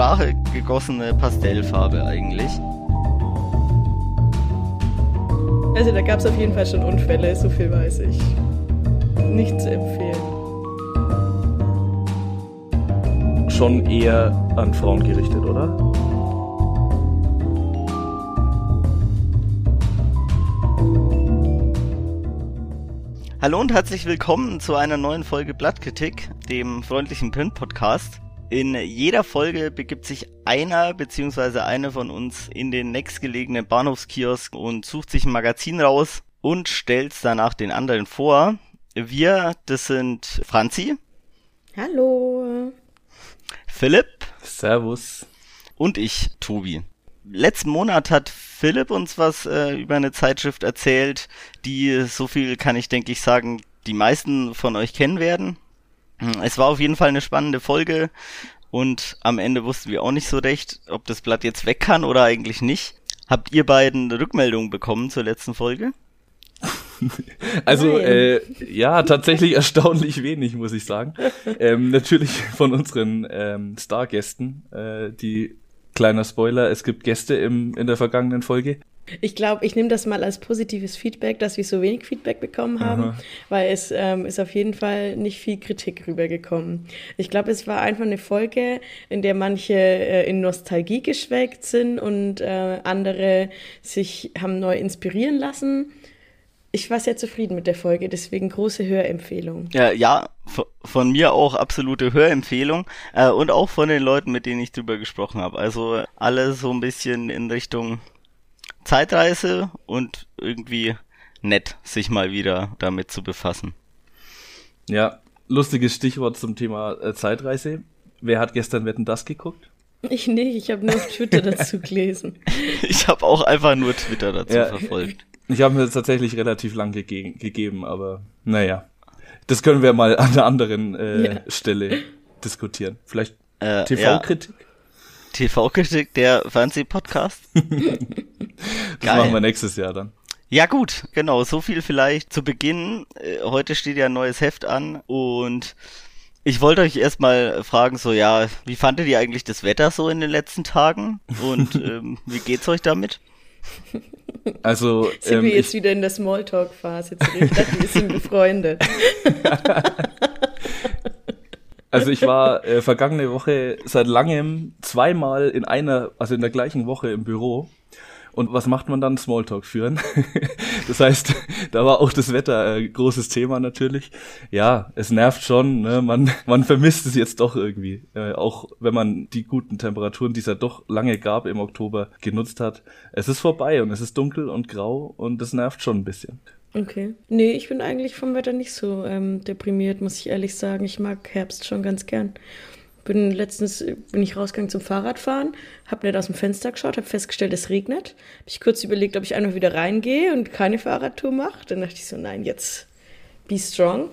Sprache gegossene Pastellfarbe eigentlich. Also da gab es auf jeden Fall schon Unfälle, so viel weiß ich. Nicht zu empfehlen. Schon eher an Frauen gerichtet, oder? Hallo und herzlich willkommen zu einer neuen Folge Blattkritik, dem freundlichen Print-Podcast. In jeder Folge begibt sich einer bzw. eine von uns in den nächstgelegenen Bahnhofskiosk und sucht sich ein Magazin raus und stellt's danach den anderen vor. Wir, das sind Franzi. Hallo. Philipp. Servus. Und ich, Tobi. Letzten Monat hat Philipp uns was äh, über eine Zeitschrift erzählt, die, so viel kann ich denke ich sagen, die meisten von euch kennen werden. Es war auf jeden Fall eine spannende Folge und am Ende wussten wir auch nicht so recht, ob das Blatt jetzt weg kann oder eigentlich nicht. Habt ihr beiden Rückmeldungen bekommen zur letzten Folge? Also äh, ja, tatsächlich erstaunlich wenig, muss ich sagen. Ähm, natürlich von unseren ähm, Stargästen, äh, die kleiner Spoiler, es gibt Gäste im, in der vergangenen Folge. Ich glaube, ich nehme das mal als positives Feedback, dass wir so wenig Feedback bekommen haben, Aha. weil es ähm, ist auf jeden Fall nicht viel Kritik rübergekommen. Ich glaube, es war einfach eine Folge, in der manche äh, in Nostalgie geschwelgt sind und äh, andere sich haben neu inspirieren lassen. Ich war sehr zufrieden mit der Folge, deswegen große Hörempfehlung. Ja, ja von mir auch absolute Hörempfehlung äh, und auch von den Leuten, mit denen ich drüber gesprochen habe. Also alle so ein bisschen in Richtung Zeitreise und irgendwie nett, sich mal wieder damit zu befassen. Ja, lustiges Stichwort zum Thema äh, Zeitreise. Wer hat gestern Wetten das geguckt? Ich nicht, ich habe nur auf Twitter dazu gelesen. ich habe auch einfach nur Twitter dazu ja, verfolgt. Ich habe mir das tatsächlich relativ lang ge gegeben, aber naja. Das können wir mal an einer anderen äh, ja. Stelle diskutieren. Vielleicht äh, TV-Kritik? TV-Kritik, der Fernseh-Podcast. das Geil. machen wir nächstes Jahr dann. Ja gut, genau, so viel vielleicht zu Beginn. Äh, heute steht ja ein neues Heft an und ich wollte euch erstmal fragen, so ja, wie fandet ihr eigentlich das Wetter so in den letzten Tagen und ähm, wie geht's euch damit? Also sind ähm, wir jetzt wieder in der Smalltalk-Phase. Dachte, wir sind befreundet. Also ich war äh, vergangene Woche seit langem zweimal in einer, also in der gleichen Woche im Büro. Und was macht man dann? Smalltalk führen. das heißt, da war auch das Wetter äh, großes Thema natürlich. Ja, es nervt schon. Ne? Man, man vermisst es jetzt doch irgendwie. Äh, auch wenn man die guten Temperaturen, die es ja doch lange gab im Oktober, genutzt hat. Es ist vorbei und es ist dunkel und grau und das nervt schon ein bisschen. Okay. Nee, ich bin eigentlich vom Wetter nicht so ähm, deprimiert, muss ich ehrlich sagen. Ich mag Herbst schon ganz gern. Bin letztens bin ich rausgegangen zum Fahrradfahren, habe nicht aus dem Fenster geschaut, habe festgestellt, es regnet. Habe ich kurz überlegt, ob ich einfach wieder reingehe und keine Fahrradtour mache. Dann dachte ich so, nein, jetzt be strong.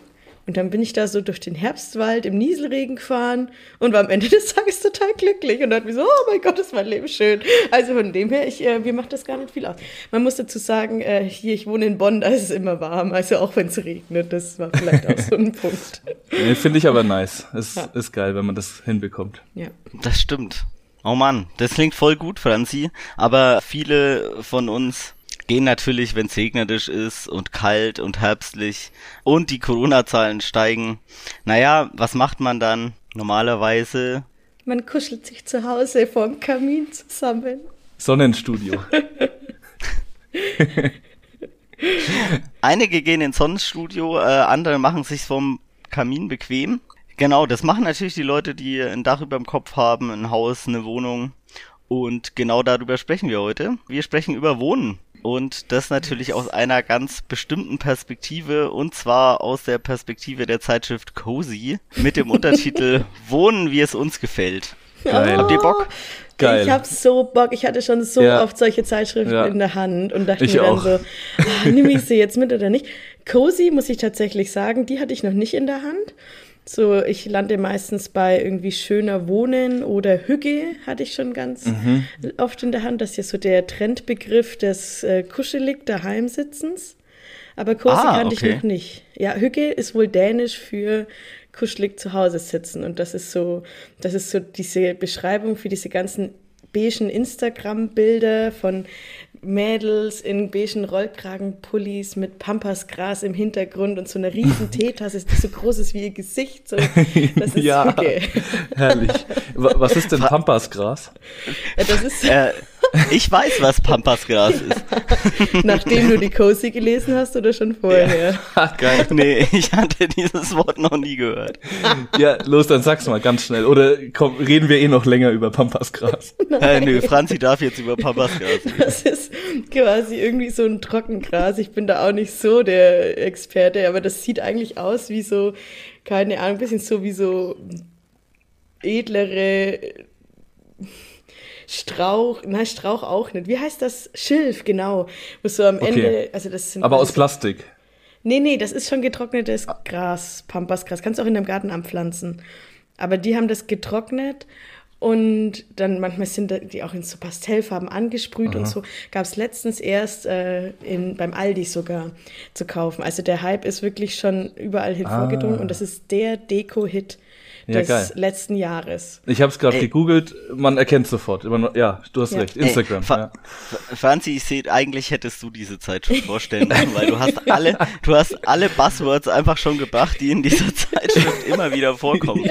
Und dann bin ich da so durch den Herbstwald im Nieselregen gefahren und war am Ende des Tages total glücklich und dachte mir so, oh mein Gott, ist mein Leben schön. Also von dem her, ich, äh, mir macht das gar nicht viel aus. Man muss dazu sagen, äh, hier, ich wohne in Bonn, da ist es immer warm, also auch wenn es regnet, das war vielleicht auch so ein Punkt. Nee, Finde ich aber nice. Es ja. ist geil, wenn man das hinbekommt. Ja. Das stimmt. Oh Mann, das klingt voll gut, Franzi. Aber viele von uns gehen natürlich, wenn es regnerisch ist und kalt und herbstlich und die Corona-Zahlen steigen. Naja, was macht man dann normalerweise? Man kuschelt sich zu Hause vorm Kamin zusammen. Sonnenstudio. Einige gehen ins Sonnenstudio, äh, andere machen sich vom Kamin bequem. Genau, das machen natürlich die Leute, die ein Dach über dem Kopf haben, ein Haus, eine Wohnung. Und genau darüber sprechen wir heute. Wir sprechen über Wohnen. Und das natürlich aus einer ganz bestimmten Perspektive, und zwar aus der Perspektive der Zeitschrift Cozy mit dem Untertitel Wohnen, wie es uns gefällt. Geil. Habt ihr Bock? Geil. Ich hab so Bock. Ich hatte schon so ja. oft solche Zeitschriften ja. in der Hand und dachte ich mir dann auch. so, ah, nehme ich sie jetzt mit oder nicht? Cozy, muss ich tatsächlich sagen, die hatte ich noch nicht in der Hand. So, ich lande meistens bei irgendwie schöner Wohnen oder Hügge hatte ich schon ganz mhm. oft in der Hand. Das ist ja so der Trendbegriff des äh, kuschelig daheimsitzens. Aber Cozy ah, kannte okay. ich noch nicht. Ja, Hügge ist wohl dänisch für kuschelig zu Hause sitzen. Und das ist so, das ist so diese Beschreibung für diese ganzen beigen Instagram-Bilder von Mädels in beigen Rollkragenpullis mit Pampasgras im Hintergrund und so einer riesen Teetasse, die so groß ist wie ihr Gesicht. So, das ist ja, okay. herrlich. Was ist denn Pampasgras? Ja, das ist... Äh, ich weiß, was Pampasgras ist. Nachdem du die Cozy gelesen hast oder schon vorher? Ja. Ach, geil. Nee, ich hatte dieses Wort noch nie gehört. Ja, los, dann sag's mal ganz schnell. Oder komm, reden wir eh noch länger über Pampasgras? Äh, nö, Franzi darf jetzt über Pampasgras reden. Das ist quasi irgendwie so ein Trockengras. Ich bin da auch nicht so der Experte, aber das sieht eigentlich aus wie so, keine Ahnung, ein bisschen so wie so edlere Strauch, nein, Strauch auch nicht. Wie heißt das? Schilf, genau. Wo so am okay. Ende, also das sind. Aber aus Plastik. Nee, nee, das ist schon getrocknetes Gras, Pampasgras. Kannst du auch in deinem Garten anpflanzen. Aber die haben das getrocknet und dann manchmal sind die auch in so Pastellfarben angesprüht Aha. und so. Gab es letztens erst äh, in, beim Aldi sogar zu kaufen. Also der Hype ist wirklich schon überall hin ah. vorgedrungen und das ist der Deko-Hit ja, des geil. letzten Jahres. Ich habe es gerade gegoogelt, man erkennt sofort. Ja, du hast ja. recht. Instagram. Ey, ja. Franzi, ich sehe, eigentlich hättest du diese Zeit schon vorstellen müssen, weil du hast alle, du hast alle Buzzwords einfach schon gebracht, die in dieser Zeitschrift immer wieder vorkommen.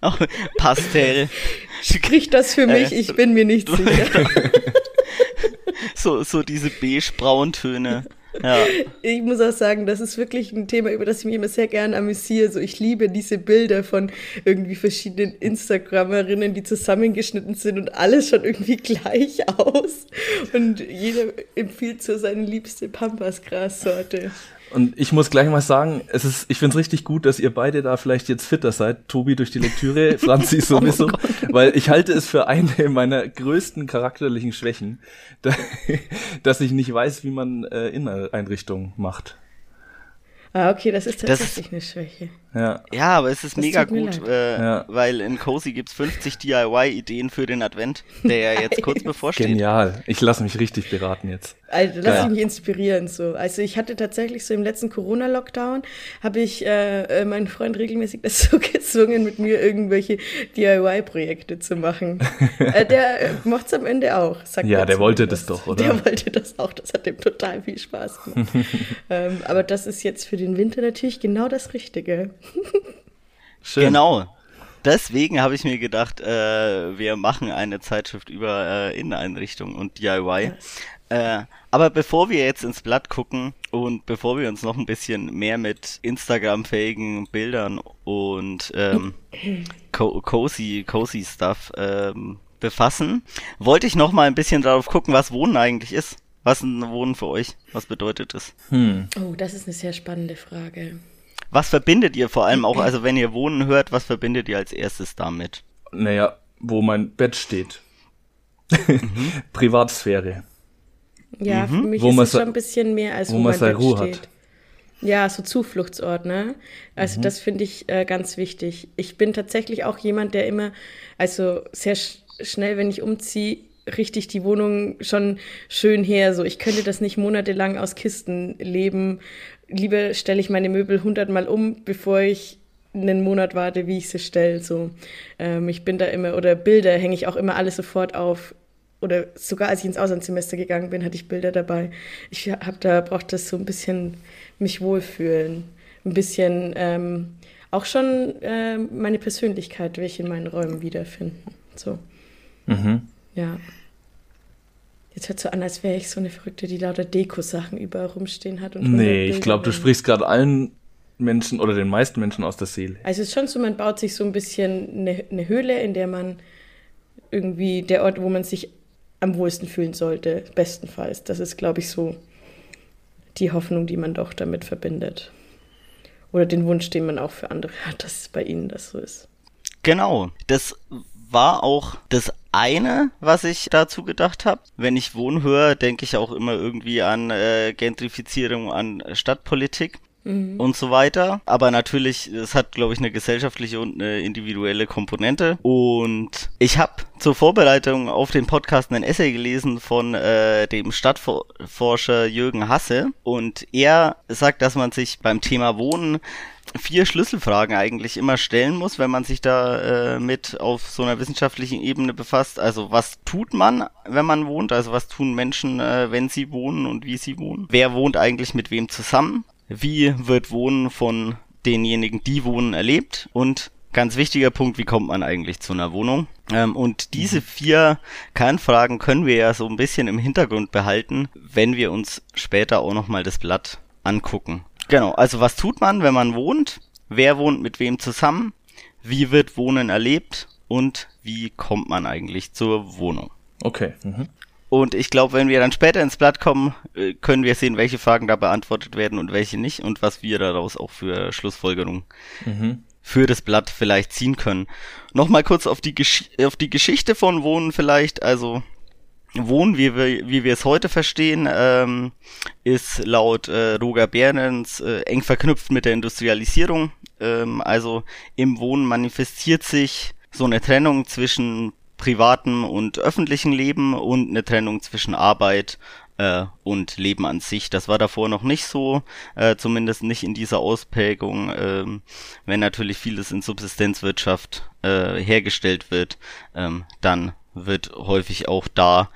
Pastell. Sprich das für mich, äh, ich bin mir nicht sicher. so, so diese beige-brauntöne. Ja. Ich muss auch sagen, das ist wirklich ein Thema, über das ich mich immer sehr gerne amüsiere. So, ich liebe diese Bilder von irgendwie verschiedenen Instagrammerinnen, die zusammengeschnitten sind und alles schon irgendwie gleich aus. Und jeder empfiehlt so seine liebste Pampasgras-Sorte. Und ich muss gleich mal sagen, es ist, ich finde es richtig gut, dass ihr beide da vielleicht jetzt fitter seid. Tobi durch die Lektüre, Franzi sowieso, oh weil ich halte es für eine meiner größten charakterlichen Schwächen, dass ich nicht weiß, wie man äh, Inneneinrichtungen macht. Ah, okay, das ist tatsächlich das, eine Schwäche. Ja. ja, aber es ist das mega gut, äh, ja. weil in Cozy gibt's 50 DIY-Ideen für den Advent, der ja jetzt kurz bevorsteht. Genial. Ich lasse mich richtig beraten jetzt. Also lass ja. mich inspirieren so. Also ich hatte tatsächlich so im letzten Corona-Lockdown habe ich äh, äh meinen Freund regelmäßig dazu gezwungen, mit mir irgendwelche DIY-Projekte zu machen. äh, der äh, macht's am Ende auch. ja, der wollte das doch, oder? Der wollte das auch. Das hat dem total viel Spaß gemacht. ähm, aber das ist jetzt für den Winter natürlich genau das Richtige. Schön. Genau. Deswegen habe ich mir gedacht, äh, wir machen eine Zeitschrift über äh, Inneneinrichtung und DIY. Äh, aber bevor wir jetzt ins Blatt gucken und bevor wir uns noch ein bisschen mehr mit Instagram-fähigen Bildern und ähm, co cozy, cozy Stuff ähm, befassen, wollte ich noch mal ein bisschen darauf gucken, was Wohnen eigentlich ist. Was ist ein Wohnen für euch? Was bedeutet es? Hm. Oh, das ist eine sehr spannende Frage. Was verbindet ihr vor allem auch, also wenn ihr Wohnen hört, was verbindet ihr als erstes damit? Naja, wo mein Bett steht. Mhm. Privatsphäre. Ja, mhm. für mich wo ist es schon ein bisschen mehr als wo, wo man seine Ruhe steht. hat. Ja, so Zufluchtsort, ne? Also mhm. das finde ich äh, ganz wichtig. Ich bin tatsächlich auch jemand, der immer, also sehr sch schnell, wenn ich umziehe, richtig die Wohnung schon schön her. So, ich könnte das nicht monatelang aus Kisten leben lieber stelle ich meine Möbel hundertmal um, bevor ich einen Monat warte, wie ich sie stelle. So, ähm, ich bin da immer, oder Bilder hänge ich auch immer alles sofort auf. Oder sogar als ich ins Auslandssemester gegangen bin, hatte ich Bilder dabei. Ich habe da braucht das so ein bisschen mich wohlfühlen, ein bisschen ähm, auch schon äh, meine Persönlichkeit, welche in meinen Räumen wiederfinden. So, mhm. ja. Jetzt hört so an, als wäre ich so eine Verrückte, die lauter Deko-Sachen überall rumstehen hat. Und nee, ich glaube, du sprichst gerade allen Menschen oder den meisten Menschen aus der Seele. Also es ist schon so, man baut sich so ein bisschen eine, eine Höhle, in der man irgendwie der Ort, wo man sich am wohlsten fühlen sollte, bestenfalls. Das ist, glaube ich, so die Hoffnung, die man doch damit verbindet. Oder den Wunsch, den man auch für andere hat, dass es bei ihnen das so ist. Genau. Das war auch das eine, was ich dazu gedacht habe. Wenn ich Wohnen höre, denke ich auch immer irgendwie an äh, Gentrifizierung, an Stadtpolitik. mhm. und so weiter. Aber natürlich, es hat, glaube ich, eine gesellschaftliche und eine individuelle Komponente. Und ich habe zur Vorbereitung auf den Podcast einen Essay gelesen von äh, dem Stadtforscher Jürgen Hasse. Und er sagt, dass man sich beim Thema Wohnen vier Schlüsselfragen eigentlich immer stellen muss, wenn man sich da äh, mit auf so einer wissenschaftlichen Ebene befasst. Also was tut man, wenn man wohnt? Also was tun Menschen, äh, wenn sie wohnen und wie sie wohnen? Wer wohnt eigentlich mit wem zusammen? Wie wird Wohnen von denjenigen, die wohnen, erlebt? Und ganz wichtiger Punkt, wie kommt man eigentlich zu einer Wohnung? Ähm, und diese vier Kernfragen können wir ja so ein bisschen im Hintergrund behalten, wenn wir uns später auch nochmal das Blatt angucken. Genau, also was tut man, wenn man wohnt? Wer wohnt mit wem zusammen? Wie wird Wohnen erlebt? Und wie kommt man eigentlich zur Wohnung? Okay. Mhm. Und ich glaube, wenn wir dann später ins Blatt kommen, äh, können wir sehen, welche Fragen da beantwortet werden und welche nicht und was wir daraus auch für Schlussfolgerungen mhm. für das Blatt vielleicht ziehen können. Nochmal kurz auf die, Gesch auf die Geschichte von Wohnen vielleicht. Also Wohnen, wie wir, wie wir es heute verstehen, ähm, ist laut äh, Roger Behrens äh, eng verknüpft mit der Industrialisierung. Ähm, also im Wohnen manifestiert sich so eine Trennung zwischen privatem und öffentlichem Leben und eine Trennung zwischen Arbeit äh, und Leben an sich. Das war davor noch nicht so, äh, zumindest nicht in dieser Ausprägung, ähm, wenn natürlich vieles in Subsistenzwirtschaft äh, hergestellt wird, ähm, dann wird häufig auch da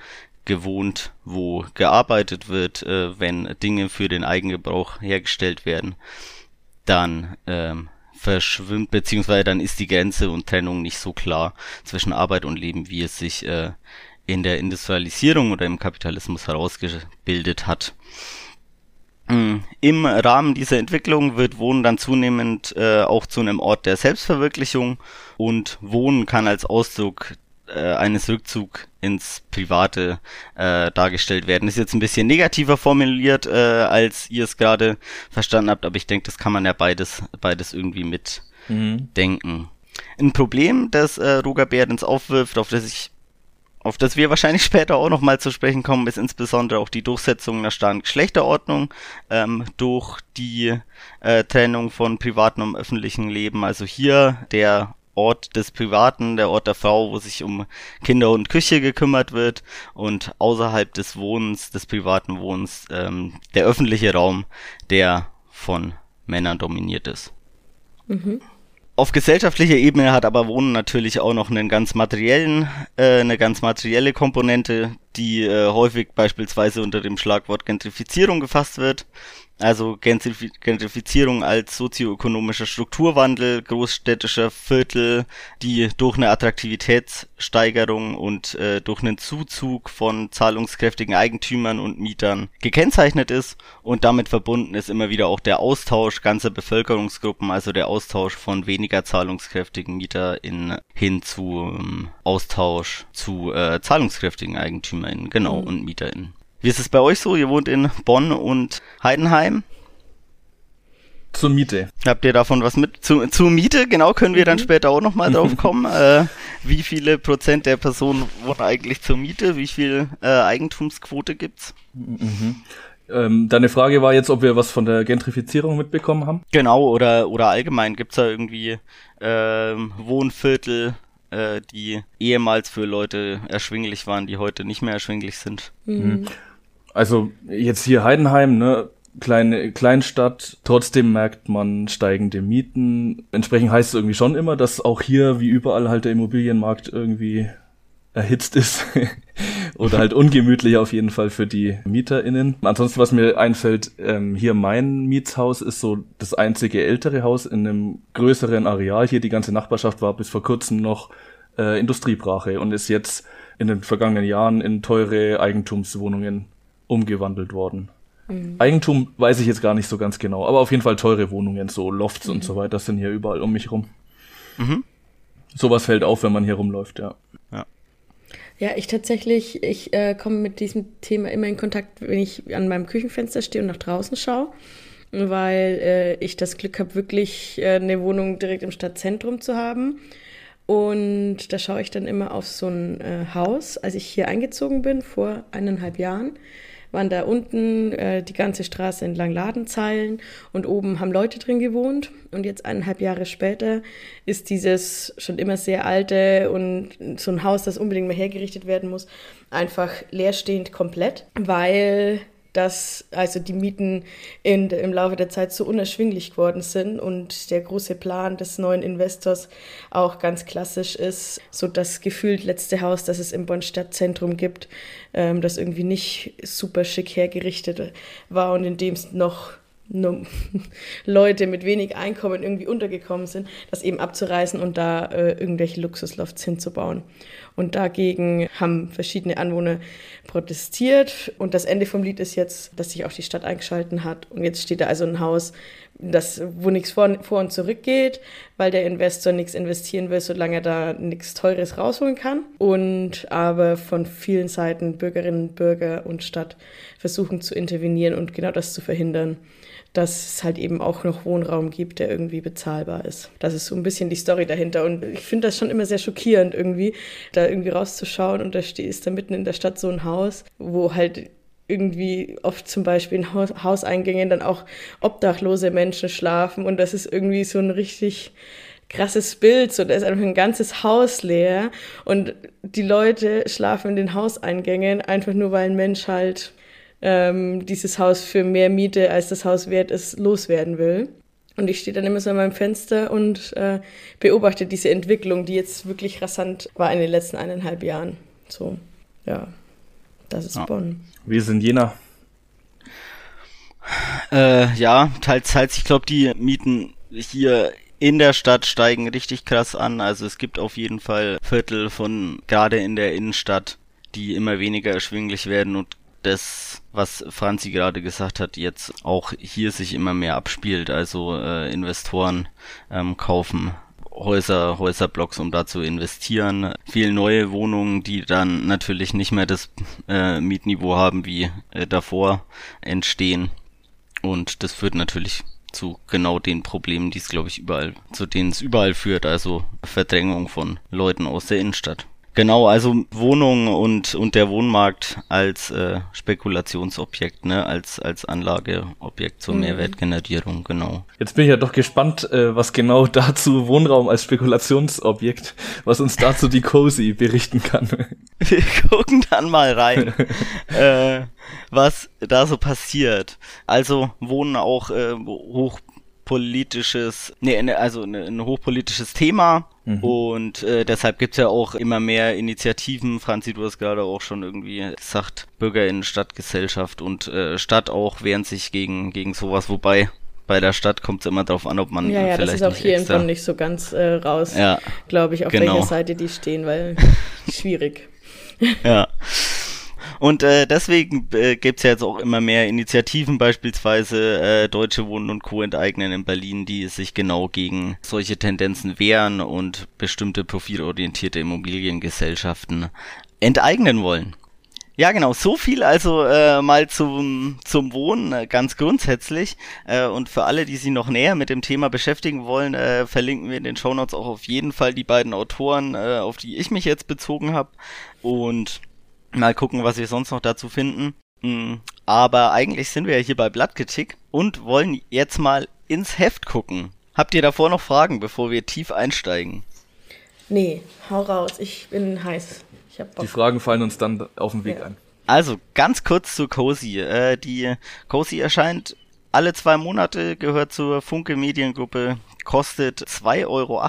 gewohnt, wo gearbeitet wird, äh, wenn Dinge für den Eigengebrauch hergestellt werden, dann ähm, verschwimmt, beziehungsweise dann ist die Grenze und Trennung nicht so klar zwischen Arbeit und Leben, wie es sich äh, in der Industrialisierung oder im Kapitalismus herausgebildet hat. Mm, Im Rahmen dieser Entwicklung wird Wohnen dann zunehmend äh, auch zu einem Ort der Selbstverwirklichung und Wohnen kann als Ausdruck äh, eines Rückzug ins Private äh, dargestellt werden. Ist jetzt ein bisschen negativer formuliert, äh, als ihr es gerade verstanden habt, aber ich denke, das kann man ja beides, beides irgendwie mitdenken. Mhm. Ein Problem, das äh, Roger Behrens aufwirft, auf das ich auf das wir wahrscheinlich später auch nochmal zu sprechen kommen, ist insbesondere auch die Durchsetzung einer starren Geschlechterordnung ähm, durch die äh, Trennung von privatem und öffentlichem Leben. Also hier der Ort des Privaten, der Ort der Frau, wo sich um Kinder und Küche gekümmert wird und außerhalb des Wohnens, des privaten Wohnens, ähm, der öffentliche Raum, der von Männern dominiert ist. Mhm. Auf gesellschaftlicher Ebene hat aber Wohnen natürlich auch noch einen ganz materiellen, äh, eine ganz materielle Komponente, die äh, häufig beispielsweise unter dem Schlagwort Gentrifizierung gefasst wird. Also Gentrifizierung als sozioökonomischer Strukturwandel großstädtischer Viertel, die durch eine Attraktivitätssteigerung und äh, durch einen Zuzug von zahlungskräftigen Eigentümern und Mietern gekennzeichnet ist und damit verbunden ist immer wieder auch der Austausch ganzer Bevölkerungsgruppen, also der Austausch von weniger zahlungskräftigen MieterInnen hin zu ähm, Austausch zu äh, zahlungskräftigen EigentümerInnen, genau, mhm. und MieterInnen. Wie ist es bei euch so? Ihr wohnt in Bonn und Heidenheim. Zur Miete. Habt ihr davon was mit? Zu, zur Miete, genau, können wir dann mhm. später auch nochmal drauf kommen. äh, wie viele Prozent der Personen wohnen eigentlich zur Miete? Wie viel äh, Eigentumsquote gibt's? Mhm. Ähm, deine Frage war jetzt, ob wir was von der Gentrifizierung mitbekommen haben? Genau, oder, oder allgemein. Gibt's da irgendwie ähm, Wohnviertel, äh, die ehemals für Leute erschwinglich waren, die heute nicht mehr erschwinglich sind? Mhm. Also jetzt hier Heidenheim, ne? Kleine Kleinstadt, trotzdem merkt man steigende Mieten. Entsprechend heißt es irgendwie schon immer, dass auch hier wie überall halt der Immobilienmarkt irgendwie erhitzt ist oder halt ungemütlich auf jeden Fall für die MieterInnen. Ansonsten, was mir einfällt, ähm, hier mein Mietshaus ist so das einzige ältere Haus in einem größeren Areal. Hier die ganze Nachbarschaft war bis vor kurzem noch äh, Industriebrache und ist jetzt in den vergangenen Jahren in teure Eigentumswohnungen umgewandelt worden. Mhm. Eigentum weiß ich jetzt gar nicht so ganz genau, aber auf jeden Fall teure Wohnungen, so Lofts mhm. und so weiter sind hier überall um mich rum. Mhm. Sowas fällt auf, wenn man hier rumläuft, ja. Ja, ja ich tatsächlich, ich äh, komme mit diesem Thema immer in Kontakt, wenn ich an meinem Küchenfenster stehe und nach draußen schaue, weil äh, ich das Glück habe, wirklich äh, eine Wohnung direkt im Stadtzentrum zu haben. Und da schaue ich dann immer auf so ein äh, Haus, als ich hier eingezogen bin, vor eineinhalb Jahren waren da unten äh, die ganze Straße entlang Ladenzeilen und oben haben Leute drin gewohnt. Und jetzt eineinhalb Jahre später ist dieses schon immer sehr alte und so ein Haus, das unbedingt mal hergerichtet werden muss, einfach leerstehend komplett, weil dass also die Mieten in, im Laufe der Zeit so unerschwinglich geworden sind und der große Plan des neuen Investors auch ganz klassisch ist, so das gefühlt letzte Haus, das es im Bonn Stadtzentrum gibt, ähm, das irgendwie nicht super schick hergerichtet war und in dem es noch Leute mit wenig Einkommen irgendwie untergekommen sind, das eben abzureißen und da äh, irgendwelche Luxuslofts hinzubauen. Und dagegen haben verschiedene Anwohner protestiert. Und das Ende vom Lied ist jetzt, dass sich auch die Stadt eingeschalten hat. Und jetzt steht da also ein Haus, das, wo nichts vor, vor und zurück geht, weil der Investor nichts investieren will, solange er da nichts Teures rausholen kann. Und aber von vielen Seiten Bürgerinnen, Bürger und Stadt versuchen zu intervenieren und genau das zu verhindern dass es halt eben auch noch Wohnraum gibt, der irgendwie bezahlbar ist. Das ist so ein bisschen die Story dahinter. Und ich finde das schon immer sehr schockierend, irgendwie, da irgendwie rauszuschauen und da ist da mitten in der Stadt so ein Haus, wo halt irgendwie oft zum Beispiel in Hauseingängen dann auch obdachlose Menschen schlafen und das ist irgendwie so ein richtig krasses Bild, so da ist einfach ein ganzes Haus leer und die Leute schlafen in den Hauseingängen einfach nur, weil ein Mensch halt ähm, dieses Haus für mehr Miete, als das Haus wert ist, loswerden will. Und ich stehe dann immer so an meinem Fenster und äh, beobachte diese Entwicklung, die jetzt wirklich rasant war in den letzten eineinhalb Jahren. So, ja, das ist ja. Bonn. Wir sind Jena. Äh, ja, teils, teils. Ich glaube, die Mieten hier in der Stadt steigen richtig krass an. Also es gibt auf jeden Fall Viertel von, gerade in der Innenstadt, die immer weniger erschwinglich werden und das, was Franzi gerade gesagt hat, jetzt auch hier sich immer mehr abspielt. Also äh, Investoren ähm, kaufen Häuser, Häuserblocks, um da zu investieren. Viel neue Wohnungen, die dann natürlich nicht mehr das äh, Mietniveau haben wie äh, davor entstehen. Und das führt natürlich zu genau den Problemen, die es, glaube ich, überall, zu denen es überall führt, also Verdrängung von Leuten aus der Innenstadt. Genau, also Wohnungen und, und der Wohnmarkt als äh, Spekulationsobjekt, ne, als, als Anlageobjekt zur mhm. Mehrwertgenerierung, genau. Jetzt bin ich ja doch gespannt, äh, was genau dazu Wohnraum als Spekulationsobjekt, was uns dazu die Cozy berichten kann. Wir gucken dann mal rein, äh, was da so passiert. Also wohnen auch äh, hochpolitisches, nee, ne, also ein hochpolitisches Thema Mhm. Und äh, deshalb gibt's ja auch immer mehr Initiativen. Franzi, du hast gerade auch schon irgendwie gesagt, BürgerInnen, Stadtgesellschaft und äh, Stadt auch wehren sich gegen, gegen sowas, wobei bei der Stadt kommt es immer darauf an, ob man ja, ja, vielleicht. Ja, das ist auch hier extra... nicht so ganz äh, raus, ja, glaube ich, auf genau. welcher Seite die stehen, weil schwierig. ja. Und äh, deswegen äh, gibt ja jetzt auch immer mehr Initiativen, beispielsweise äh, Deutsche Wohnen und Co. enteignen in Berlin, die sich genau gegen solche Tendenzen wehren und bestimmte profitorientierte Immobiliengesellschaften enteignen wollen. Ja, genau. So viel also äh, mal zum, zum Wohnen äh, ganz grundsätzlich. Äh, und für alle, die sich noch näher mit dem Thema beschäftigen wollen, äh, verlinken wir in den Shownotes auch auf jeden Fall die beiden Autoren, äh, auf die ich mich jetzt bezogen habe. Und Mal gucken, was wir sonst noch dazu finden. Hm, aber eigentlich sind wir ja hier bei Blattgetick und wollen jetzt mal ins Heft gucken. Habt ihr davor noch Fragen, bevor wir tief einsteigen? Nee, hau raus. Ich bin heiß. Ich hab Bock. Die Fragen fallen uns dann auf dem Weg ja. ein. Also, ganz kurz zu Cozy. Äh, die Cozy erscheint alle zwei Monate, gehört zur Funke Mediengruppe, kostet 2,80 Euro.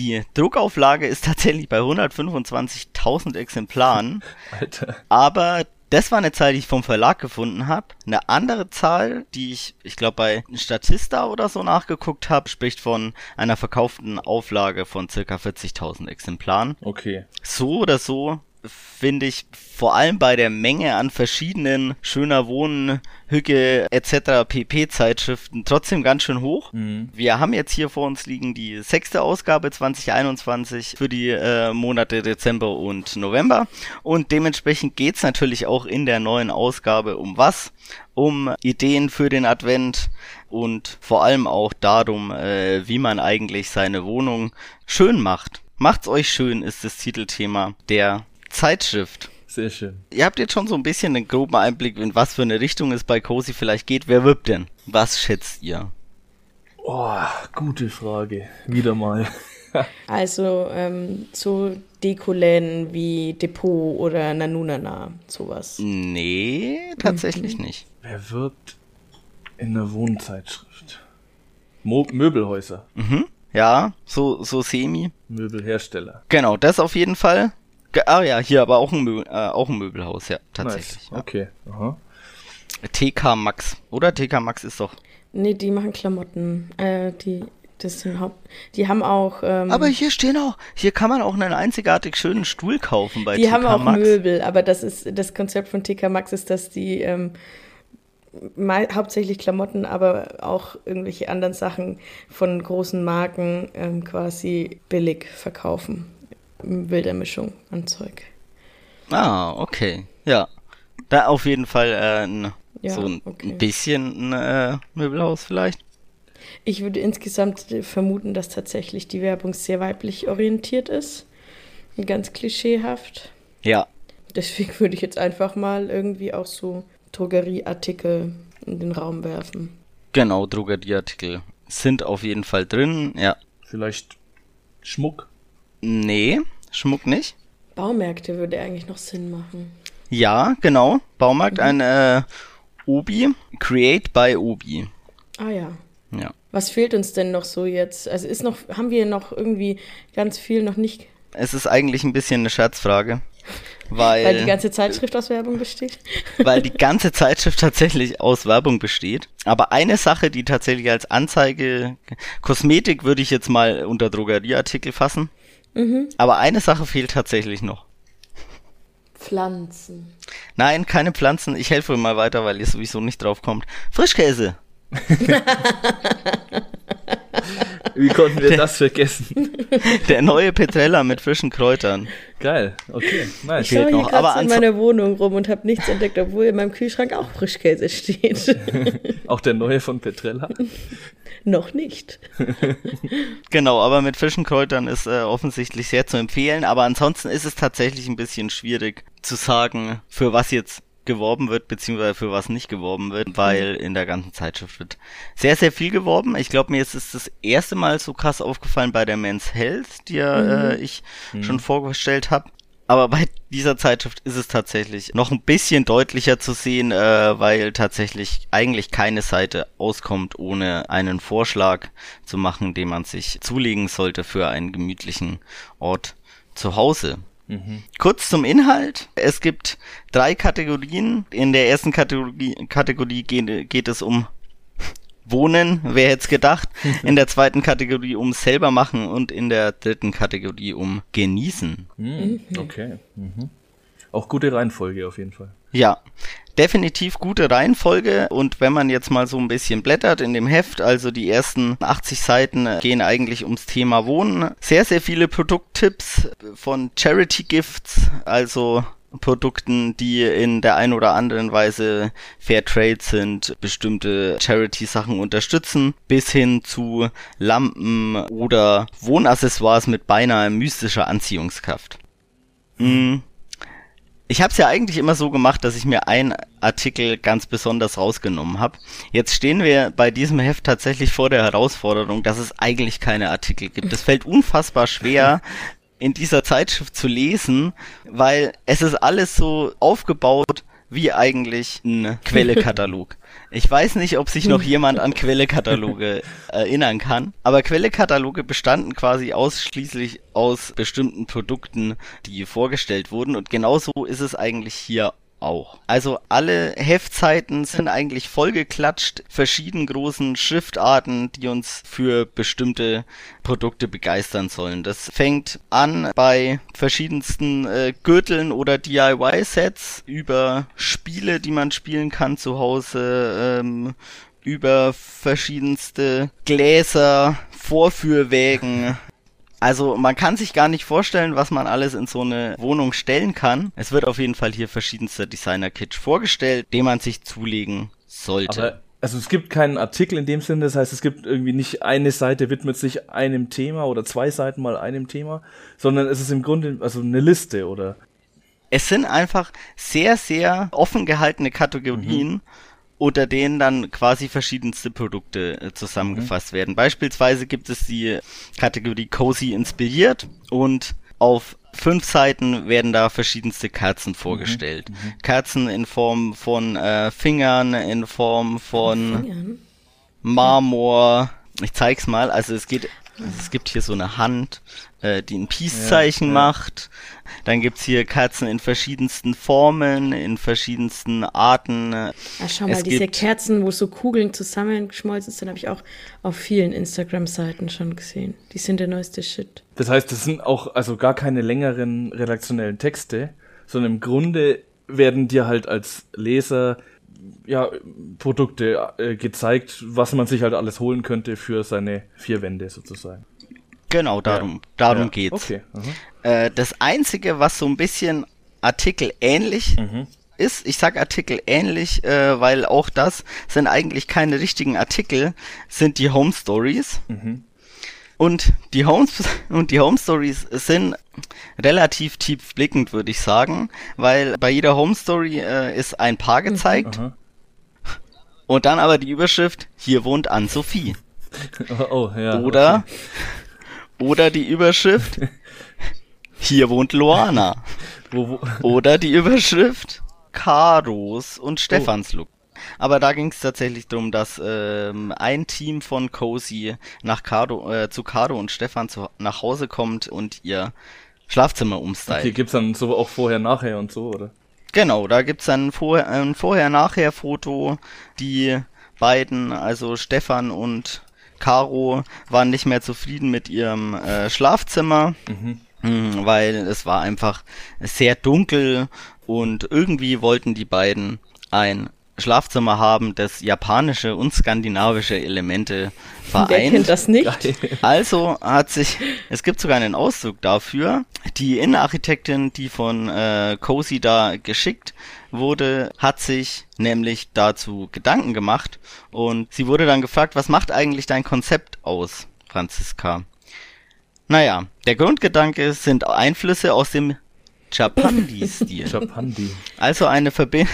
Die Druckauflage ist tatsächlich bei 125.000 Exemplaren. Alter. Aber das war eine Zahl, die ich vom Verlag gefunden habe. Eine andere Zahl, die ich, ich glaube, bei Statista oder so nachgeguckt habe, spricht von einer verkauften Auflage von circa 40.000 Exemplaren. Okay. So oder so finde ich vor allem bei der Menge an verschiedenen schöner Wohnen, Hücke etc. pp Zeitschriften trotzdem ganz schön hoch. Mhm. Wir haben jetzt hier vor uns liegen die sechste Ausgabe 2021 für die äh, Monate Dezember und November und dementsprechend geht's natürlich auch in der neuen Ausgabe um was? Um Ideen für den Advent und vor allem auch darum, äh, wie man eigentlich seine Wohnung schön macht. Macht's euch schön ist das Titelthema der Zeitschrift. Sehr schön. Ihr habt jetzt schon so ein bisschen einen groben Einblick, in was für eine Richtung es bei Cozy vielleicht geht. Wer wirbt denn? Was schätzt ihr? Oh, gute Frage. Wieder mal. Also ähm, so Dekoläden wie Depot oder Nanunana, sowas. Nee, tatsächlich nicht. Wer wirbt in der Wohnzeitschrift? Mo Möbelhäuser, Mhm. Ja, so, so semi. Möbelhersteller. Genau, das auf jeden Fall. Ah ja, hier aber auch ein, Mö äh, auch ein Möbelhaus, ja, tatsächlich. Nice. Okay. Aha. Ja. TK Max. Oder TK Max ist doch. Nee, die machen Klamotten. Äh, die, das sind Haupt. Die haben auch. Ähm, Aber hier stehen auch, hier kann man auch einen einzigartig schönen Stuhl kaufen bei die TK haben auch Max. Möbel, aber das ist das Konzept von TK Max ist, dass die ähm, mei- hauptsächlich Klamotten, aber auch irgendwelche anderen Sachen von großen Marken ähm, quasi billig verkaufen. Wilder Mischung an Zeug. Ah, okay. Ja. Da auf jeden Fall äh, ein, Ja, so ein, okay. ein bisschen ein äh, Möbelhaus vielleicht. Ich würde insgesamt vermuten, dass tatsächlich die Werbung sehr weiblich orientiert ist. Ganz klischeehaft. Ja. Deswegen würde ich jetzt einfach mal irgendwie auch so Drogerieartikel in den Raum werfen. Genau, Drogerieartikel sind auf jeden Fall drin. Ja. Vielleicht Schmuck. Nee, Schmuck nicht. Baumärkte würde eigentlich noch Sinn machen. Ja, genau. Baumarkt, ein äh, Obi. Create by Obi. Ah ja. Ja. Was fehlt uns denn noch so jetzt? Also ist noch, haben wir noch irgendwie ganz viel noch nicht, Es ist eigentlich ein bisschen eine Scherzfrage. Weil, weil die ganze Zeitschrift aus Werbung besteht? weil die ganze Zeitschrift tatsächlich aus Werbung besteht. Aber eine Sache, die tatsächlich als Anzeige, Kosmetik würde ich jetzt mal unter Drogerieartikel fassen. Aber eine Sache fehlt tatsächlich noch. Pflanzen. Nein, keine Pflanzen. Ich helfe mal weiter, weil ihr sowieso nicht drauf kommt. Frischkäse. Wie konnten wir das vergessen? Der neue Petrella mit frischen Kräutern. Geil. Okay. Nice. Ich schaue hier noch, aber in meiner Wohnung rum und habe nichts entdeckt, obwohl in meinem Kühlschrank auch Frischkäse steht. Auch der neue von Petrella. noch nicht. Genau, aber mit frischen Kräutern ist äh, offensichtlich sehr zu empfehlen. Aber ansonsten ist es tatsächlich ein bisschen schwierig zu sagen, für was jetzt geworben wird, beziehungsweise für was nicht geworben wird, weil in der ganzen Zeitschrift wird sehr, sehr viel geworben. Ich glaube, mir ist es das erste Mal so krass aufgefallen bei der Men's Health, die ja, äh, ich schon vorgestellt habe. Aber bei dieser Zeitschrift ist es tatsächlich noch ein bisschen deutlicher zu sehen, äh, weil tatsächlich eigentlich keine Seite auskommt, ohne einen Vorschlag zu machen, den man sich zulegen sollte für einen gemütlichen Ort zu Hause. Kurz zum Inhalt. Es gibt drei Kategorien. In der ersten Kategorie, Kategorie geht, geht es um Wohnen, wer hätte gedacht. In der zweiten Kategorie um selber machen und in der dritten Kategorie um genießen. Hm, okay. Mhm. Auch gute Reihenfolge auf jeden Fall. Ja, definitiv gute Reihenfolge und wenn man jetzt mal so ein bisschen blättert in dem Heft, also die ersten 80 Seiten gehen eigentlich ums Thema Wohnen. Sehr, sehr viele Produkttipps von Charity Gifts, also Produkten, die in der ein oder anderen Weise Fair Trade sind, bestimmte Charity-Sachen unterstützen, bis hin zu Lampen oder Wohnaccessoires mit beinahe mystischer Anziehungskraft. Mm. Ich habe es ja eigentlich immer so gemacht, dass ich mir einen Artikel ganz besonders rausgenommen habe. Jetzt stehen wir bei diesem Heft tatsächlich vor der Herausforderung, dass es eigentlich keine Artikel gibt. Es fällt unfassbar schwer, in dieser Zeitschrift zu lesen, weil es ist alles so aufgebaut wie eigentlich ein Quellekatalog. Ich weiß nicht, ob sich noch jemand an Quellekataloge erinnern kann, aber Quellekataloge bestanden quasi ausschließlich aus bestimmten Produkten, die vorgestellt wurden. Und genauso ist es eigentlich hier auch. Also alle Heftseiten sind eigentlich vollgeklatscht, verschieden großen Schriftarten, die uns für bestimmte Produkte begeistern sollen. Das fängt an bei verschiedensten äh, Gürteln oder DIY-Sets über Spiele, die man spielen kann zu Hause, ähm, über verschiedenste Gläser, Vorführwägen, also man kann sich gar nicht vorstellen, was man alles in so eine Wohnung stellen kann. Es wird auf jeden Fall hier verschiedenster Designer-Kitsch vorgestellt, den man sich zulegen sollte. Aber also es gibt keinen Artikel in dem Sinne, das heißt, es gibt irgendwie nicht eine Seite widmet sich einem Thema oder zwei Seiten mal einem Thema, sondern es ist im Grunde also eine Liste oder es sind einfach sehr, sehr offen gehaltene Kategorien, mhm. Unter denen dann quasi verschiedenste Produkte äh, zusammengefasst mhm. werden. Beispielsweise gibt es die Kategorie Cozy inspiriert und auf fünf Seiten werden da verschiedenste Kerzen vorgestellt. Mhm. mhm. Kerzen in Form von äh, Fingern, in Form von Fingern? Marmor. Ich zeig's mal. Also es geht, es gibt hier so eine Hand, äh, die ein Peace-Zeichen ja, ja. macht. Dann gibt's hier Kerzen in verschiedensten Formen, in verschiedensten Arten. Ach, schau mal, es diese Kerzen, wo so Kugeln zusammengeschmolzen sind, habe ich auch auf vielen Instagram-Seiten schon gesehen. Die sind der neueste Shit. Das heißt, das sind auch also gar keine längeren redaktionellen Texte, sondern im Grunde werden dir halt als Leser ja, Produkte äh, gezeigt, was man sich halt alles holen könnte für seine vier Wände sozusagen. Genau, darum, ja. darum ja. geht's. Okay. Äh, das einzige, was so ein bisschen Artikel ähnlich mhm. ist, ich sag Artikel ähnlich, äh, weil auch das sind eigentlich keine richtigen Artikel, sind die Home Stories. Mhm. Und die Home und die Home Stories sind relativ tief blickend, würde ich sagen, weil bei jeder Home Story äh, ist ein Paar gezeigt. Mhm. Und dann aber die Überschrift, hier wohnt Ann-Sophie. Oh, ja. Oder okay. Oder die Überschrift, hier wohnt Loana. Oder die Überschrift, Karos und Stefanslook. Oh. Aber da ging es tatsächlich darum, dass ähm, ein Team von Cozy nach Caro, äh, zu Caro und Stefan zu, nach Hause kommt und ihr Schlafzimmer umstylt. Okay, gibt's dann so auch vorher, nachher und so, oder? Genau, da gibt's dann vorher, ein Vorher-Nachher-Foto. Die beiden, also Stefan und Caro waren nicht mehr zufrieden mit ihrem äh, Schlafzimmer, mhm. mh, weil es war einfach sehr dunkel und irgendwie wollten die beiden ein Schlafzimmer haben, das japanische und skandinavische Elemente vereint. Wer kennt das nicht? Also hat sich, es gibt sogar einen Ausdruck dafür. Die Innenarchitektin, die von äh, Cozy da geschickt wurde, hat sich nämlich dazu Gedanken gemacht und sie wurde dann gefragt, was macht eigentlich dein Konzept aus, Franziska? Naja, der Grundgedanke sind Einflüsse aus dem Japandi-Stil. Japandi. Also eine Verbindung.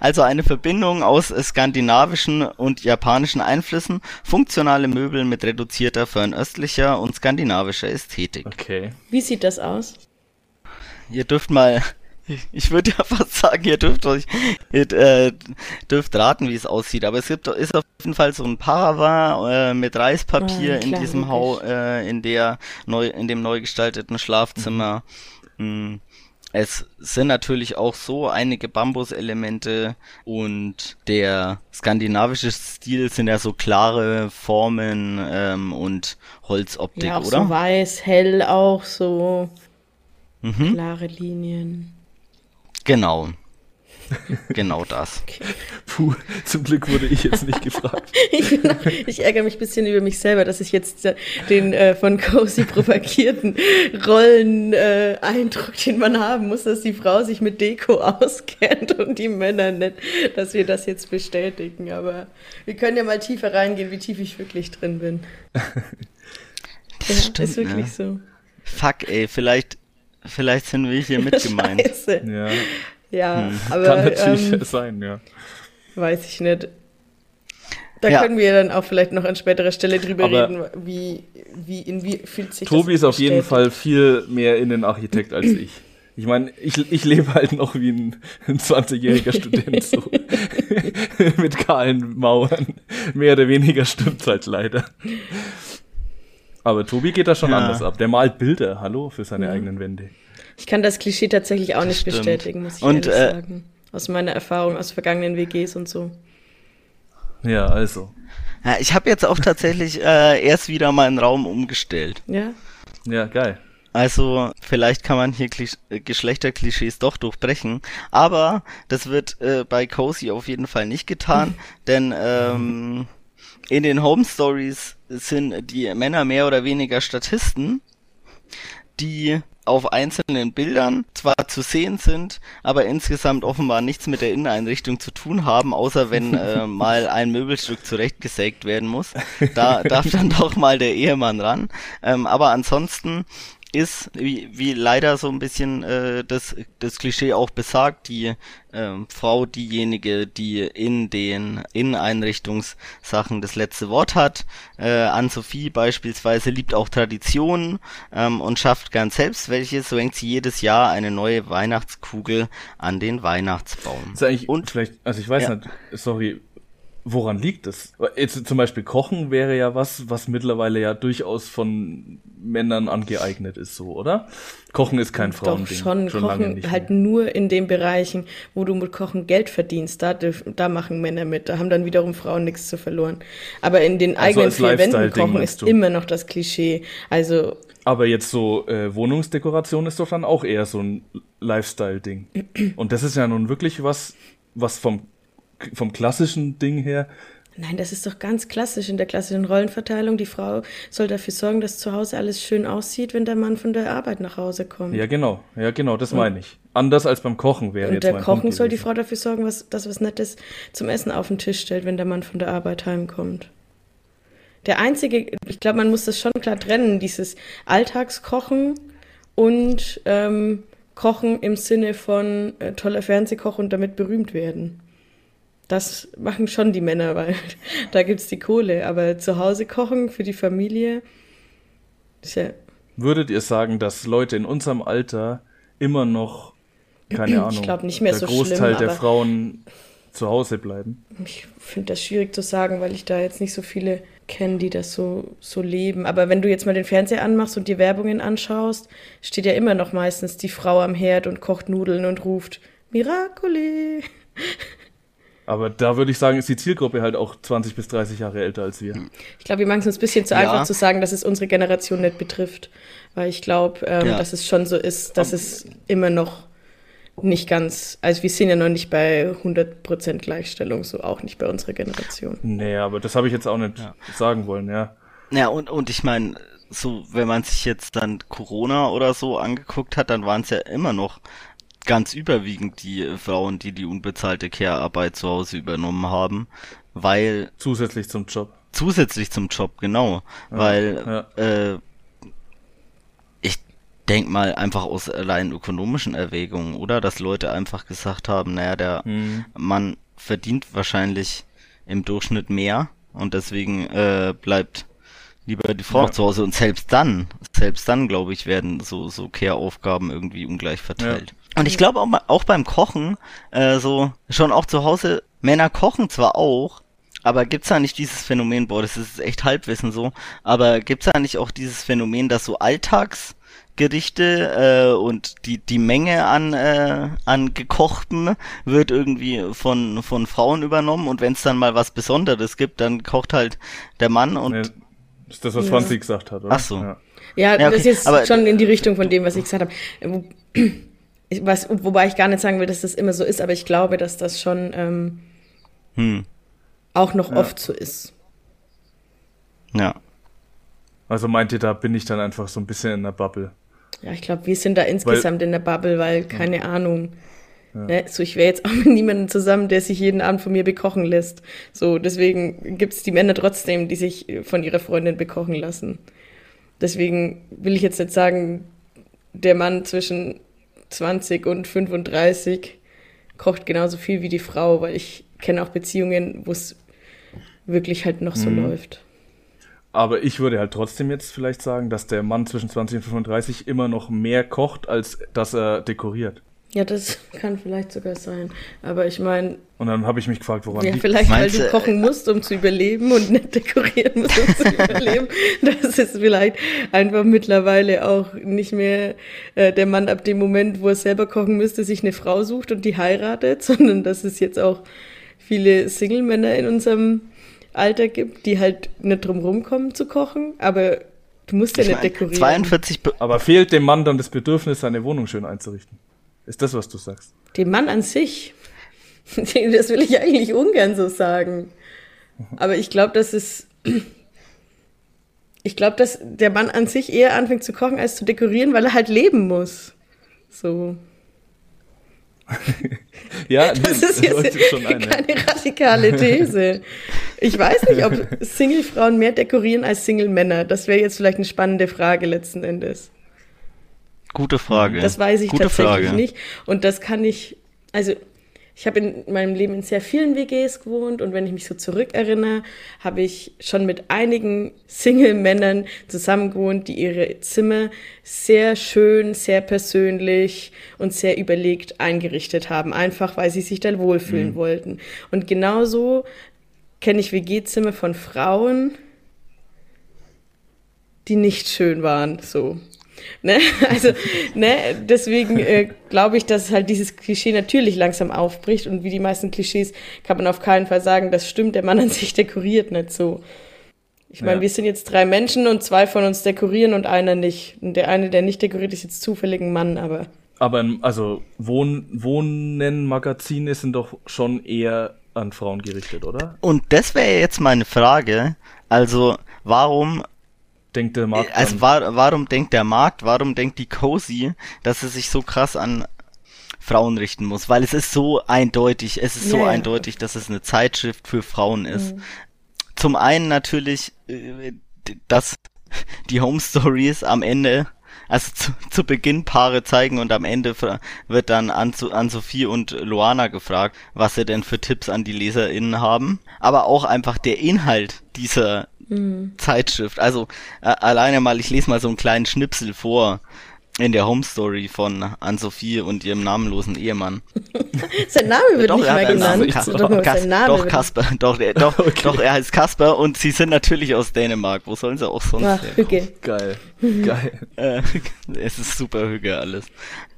Also eine Verbindung aus skandinavischen und japanischen Einflüssen, funktionale Möbel mit reduzierter fernöstlicher und skandinavischer Ästhetik. Okay. Wie sieht das aus? Ihr dürft mal ich würde ja fast sagen, ihr dürft euch, ihr äh, dürft raten, wie es aussieht. Aber es gibt, ist auf jeden Fall so ein Paravent äh, mit Reispapier oh, in diesem Haus, äh, in der neu, in dem neu gestalteten Schlafzimmer. Mhm. Es sind natürlich auch so einige Bambuselemente und der skandinavische Stil sind ja so klare Formen ähm, und Holzoptik, ja, auch oder? So weiß, hell auch so mhm. klare Linien. Genau. Genau das. Okay. Puh, zum Glück wurde ich jetzt nicht gefragt. ich, ich, ärgere mich ein bisschen über mich selber, dass ich jetzt den äh, von Cozy propagierten Rollen-Eindruck, äh, den man haben muss, dass die Frau sich mit Deko auskennt und die Männer nicht, dass wir das jetzt bestätigen. Aber wir können ja mal tiefer reingehen, wie tief ich wirklich drin bin. Das ja, stimmt, ist wirklich ne? so. Fuck, ey, vielleicht Vielleicht sind wir hier mit gemeint. Ja, ja hm. aber. Kann natürlich ähm, sein, ja. Weiß ich nicht. Da ja. können wir dann auch vielleicht noch an späterer Stelle drüber aber reden, wie, wie, in wie fühlt sich Tobi ist auf jeden Fall viel mehr Innenarchitekt als ich. Ich meine, ich, ich lebe halt noch wie ein, ein 20-jähriger Student so. Mit kahlen Mauern. Mehr oder weniger stimmt's halt leider. Aber Tobi geht da schon ja. anders ab. Der malt Bilder, hallo, für seine ja. eigenen Wände. Ich kann das Klischee tatsächlich auch nicht Stimmt. bestätigen, muss ich und, ehrlich äh, sagen. Aus meiner Erfahrung aus vergangenen WGs und so. Ja, also. Ja, ich habe jetzt auch tatsächlich äh, erst wieder meinen Raum umgestellt. Ja. Ja, geil. Also vielleicht kann man hier Klisch Geschlechterklischees doch durchbrechen, aber das wird äh, bei Cozy auf jeden Fall nicht getan, denn ähm, in den Home Stories sind die Männer mehr oder weniger Statisten, die auf einzelnen Bildern zwar zu sehen sind, aber insgesamt offenbar nichts mit der Inneneinrichtung zu tun haben, außer wenn äh, mal ein Möbelstück zurechtgesägt werden muss. Da darf dann doch mal der Ehemann ran. Ähm, aber ansonsten ist, wie, wie leider so ein bisschen äh, das, das Klischee auch besagt, die äh, Frau diejenige, die in den Inneneinrichtungssachen das letzte Wort hat. Äh, Anne-Sophie beispielsweise liebt auch Traditionen ähm, und schafft gern selbst welche, so hängt sie jedes Jahr eine neue Weihnachtskugel an den Weihnachtsbaum. Ist eigentlich, und vielleicht, also ich weiß ja. nicht, sorry, Woran liegt es? Jetzt zum Beispiel Kochen wäre ja was, was mittlerweile ja durchaus von Männern angeeignet ist, so, oder? Kochen ist kein Frauending. Doch schon, schon Kochen halt nur in den Bereichen, wo du mit Kochen Geld verdienst. Da, da machen Männer mit. Da haben dann wiederum Frauen nichts zu verloren. Aber in den also eigenen vier Wänden kochen ist du? immer noch das Klischee. Also. Aber jetzt so äh, Wohnungsdekoration ist doch dann auch eher so ein Lifestyle-Ding. Und das ist ja nun wirklich was, was vom vom klassischen Ding her. Nein, das ist doch ganz klassisch in der klassischen Rollenverteilung. Die Frau soll dafür sorgen, dass zu Hause alles schön aussieht, wenn der Mann von der Arbeit nach Hause kommt. Ja, genau. Ja, genau, das meine ich. Anders als beim Kochen wäre und jetzt der mein Kochen soll die Frau dafür sorgen, was, dass was Nettes zum Essen auf den Tisch stellt, wenn der Mann von der Arbeit heimkommt. Der einzige, ich glaube, man muss das schon klar trennen, dieses Alltagskochen und ähm, Kochen im Sinne von äh, toller Fernsehkoch und damit berühmt werden. Das machen schon die Männer, weil da gibt es die Kohle. Aber zu Hause kochen für die Familie ist ja. Würdet ihr sagen, dass Leute in unserem Alter immer noch, keine Ahnung, ich nicht mehr der so Großteil schlimm, der Frauen zu Hause bleiben? Ich finde das schwierig zu sagen, weil ich da jetzt nicht so viele kenne, die das so, so leben. Aber wenn du jetzt mal den Fernseher anmachst und die Werbungen anschaust, steht ja immer noch meistens die Frau am Herd und kocht Nudeln und ruft Miracoli. Aber da würde ich sagen, ist die Zielgruppe halt auch 20 bis 30 Jahre älter als wir. Ich glaube, wir machen es uns ein bisschen zu ja. einfach zu sagen, dass es unsere Generation nicht betrifft. Weil ich glaube, ähm, ja. dass es schon so ist, dass es immer noch nicht ganz, also wir sind ja noch nicht bei 100% Gleichstellung, so auch nicht bei unserer Generation. Nee, aber das habe ich jetzt auch nicht ja. sagen wollen, ja. Ja, und, und ich meine, so, wenn man sich jetzt dann Corona oder so angeguckt hat, dann waren es ja immer noch ganz überwiegend die Frauen, die die unbezahlte Care-Arbeit zu Hause übernommen haben, weil zusätzlich zum Job. Zusätzlich zum Job, genau, ja, weil ja. Äh, ich denk mal einfach aus allein ökonomischen Erwägungen, oder, dass Leute einfach gesagt haben, naja, der mhm. Mann verdient wahrscheinlich im Durchschnitt mehr und deswegen äh, bleibt lieber die Frau ja. zu Hause und selbst dann, selbst dann, glaube ich, werden so so Care-Aufgaben irgendwie ungleich verteilt. Und ich glaube auch, auch beim Kochen, äh, so schon auch zu Hause, Männer kochen zwar auch, aber gibt's da nicht dieses Phänomen, boah, das ist echt Halbwissen so, aber gibt's da nicht auch dieses Phänomen, dass so Alltagsgerichte äh, und die die Menge an äh, an gekochten wird irgendwie von von Frauen übernommen und wenn es dann mal was Besonderes gibt, dann kocht halt der Mann und nee, ist das was ja. Franzi gesagt hat, oder? Ach so. Ja, ja, ja okay. das ist jetzt aber, schon in die Richtung von dem, was ich gesagt habe was, wobei ich gar nicht sagen will, dass das immer so ist, aber ich glaube, dass das schon ähm, hm. auch noch ja. oft so ist. Ja. Also meint ihr, da bin ich dann einfach so ein bisschen in der Bubble? Ja, ich glaube, wir sind da insgesamt weil, in der Bubble, weil, keine ja. Ahnung. Ja. Ne, so, ich wäre jetzt auch mit niemandem zusammen, der sich jeden Abend von mir bekochen lässt. So, deswegen gibt es die Männer trotzdem, die sich von ihrer Freundin bekochen lassen. Deswegen will ich jetzt nicht sagen, der Mann zwischen 20 und 35 kocht genauso viel wie die Frau, weil ich kenne auch Beziehungen, wo es wirklich halt noch so mhm. läuft. Aber ich würde halt trotzdem jetzt vielleicht sagen, dass der Mann zwischen 20 und 35 immer noch mehr kocht, als dass er dekoriert. Ja, das kann vielleicht sogar sein. Aber ich meine. Und dann habe ich mich gefragt, woran Ja, vielleicht, weil du kochen musst, um zu überleben und nicht dekorieren musst, um zu überleben. Das ist vielleicht einfach mittlerweile auch nicht mehr äh, der Mann ab dem Moment, wo er selber kochen müsste, sich eine Frau sucht und die heiratet, sondern dass es jetzt auch viele Single-Männer in unserem Alter gibt, die halt nicht drum rumkommen zu kochen, aber du musst ja ich nicht dekorieren. 42 aber fehlt dem Mann dann das Bedürfnis, seine Wohnung schön einzurichten? Ist das, was du sagst? Dem Mann an sich. Das will ich eigentlich ungern so sagen. Aber ich glaube, dass es. Ich glaube, dass der Mann an sich eher anfängt zu kochen, als zu dekorieren, weil er halt leben muss. So. ja, das ist jetzt schon eine. keine radikale These. Ich weiß nicht, ob Single-Frauen mehr dekorieren als Single-Männer. Das wäre jetzt vielleicht eine spannende Frage letzten Endes. Gute Frage. Das weiß ich Gute tatsächlich Frage. nicht. Und das kann ich, also ich habe in meinem Leben in sehr vielen WGs gewohnt und wenn ich mich so zurückerinnere, habe ich schon mit einigen Single-Männern zusammen gewohnt, die ihre Zimmer sehr schön, sehr persönlich und sehr überlegt eingerichtet haben, einfach weil sie sich da wohlfühlen wollten. Und genauso kenne ich WG-Zimmer von Frauen, die nicht schön waren, so. Ne? Also, ne, deswegen äh, glaube ich, dass halt dieses Klischee natürlich langsam aufbricht und wie die meisten Klischees kann man auf keinen Fall sagen, das stimmt, der Mann an sich dekoriert nicht so. Ich meine, Ja. wir sind jetzt drei Menschen und zwei von uns dekorieren und einer nicht. Und der eine, der nicht dekoriert, ist jetzt zufällig ein Mann, aber Aber also Wohn Wohnen-Magazine sind doch schon eher an Frauen gerichtet, oder? Und das wäre jetzt meine Frage. Also, warum Denkt der Markt Also war, warum denkt der Markt, warum denkt die Cozy, dass es sich so krass an Frauen richten muss? Weil es ist so eindeutig, es ist so Ja, ja. eindeutig, dass es eine Zeitschrift für Frauen ist. Zum einen natürlich, äh, dass die Home Stories am Ende, also zu, zu Beginn Paare zeigen und am Ende wird dann an, an Sophie und Luana gefragt, was sie denn für Tipps an die LeserInnen haben. Aber auch einfach der Inhalt dieser Zeitschrift. Also äh, alleine mal, ich lese mal so einen kleinen Schnipsel vor in der Home Story von Ann-Sophie und ihrem namenlosen Ehemann. sein Name wird nicht er mehr genannt. Namen. Kas- Doch, doch, Kas- sein Name doch Kasper, doch, der, doch, doch, er heißt Kasper und sie sind natürlich aus Dänemark. Wo sollen sie auch sonst Ach, okay. Geil. Geil. Äh, es ist super hüge alles.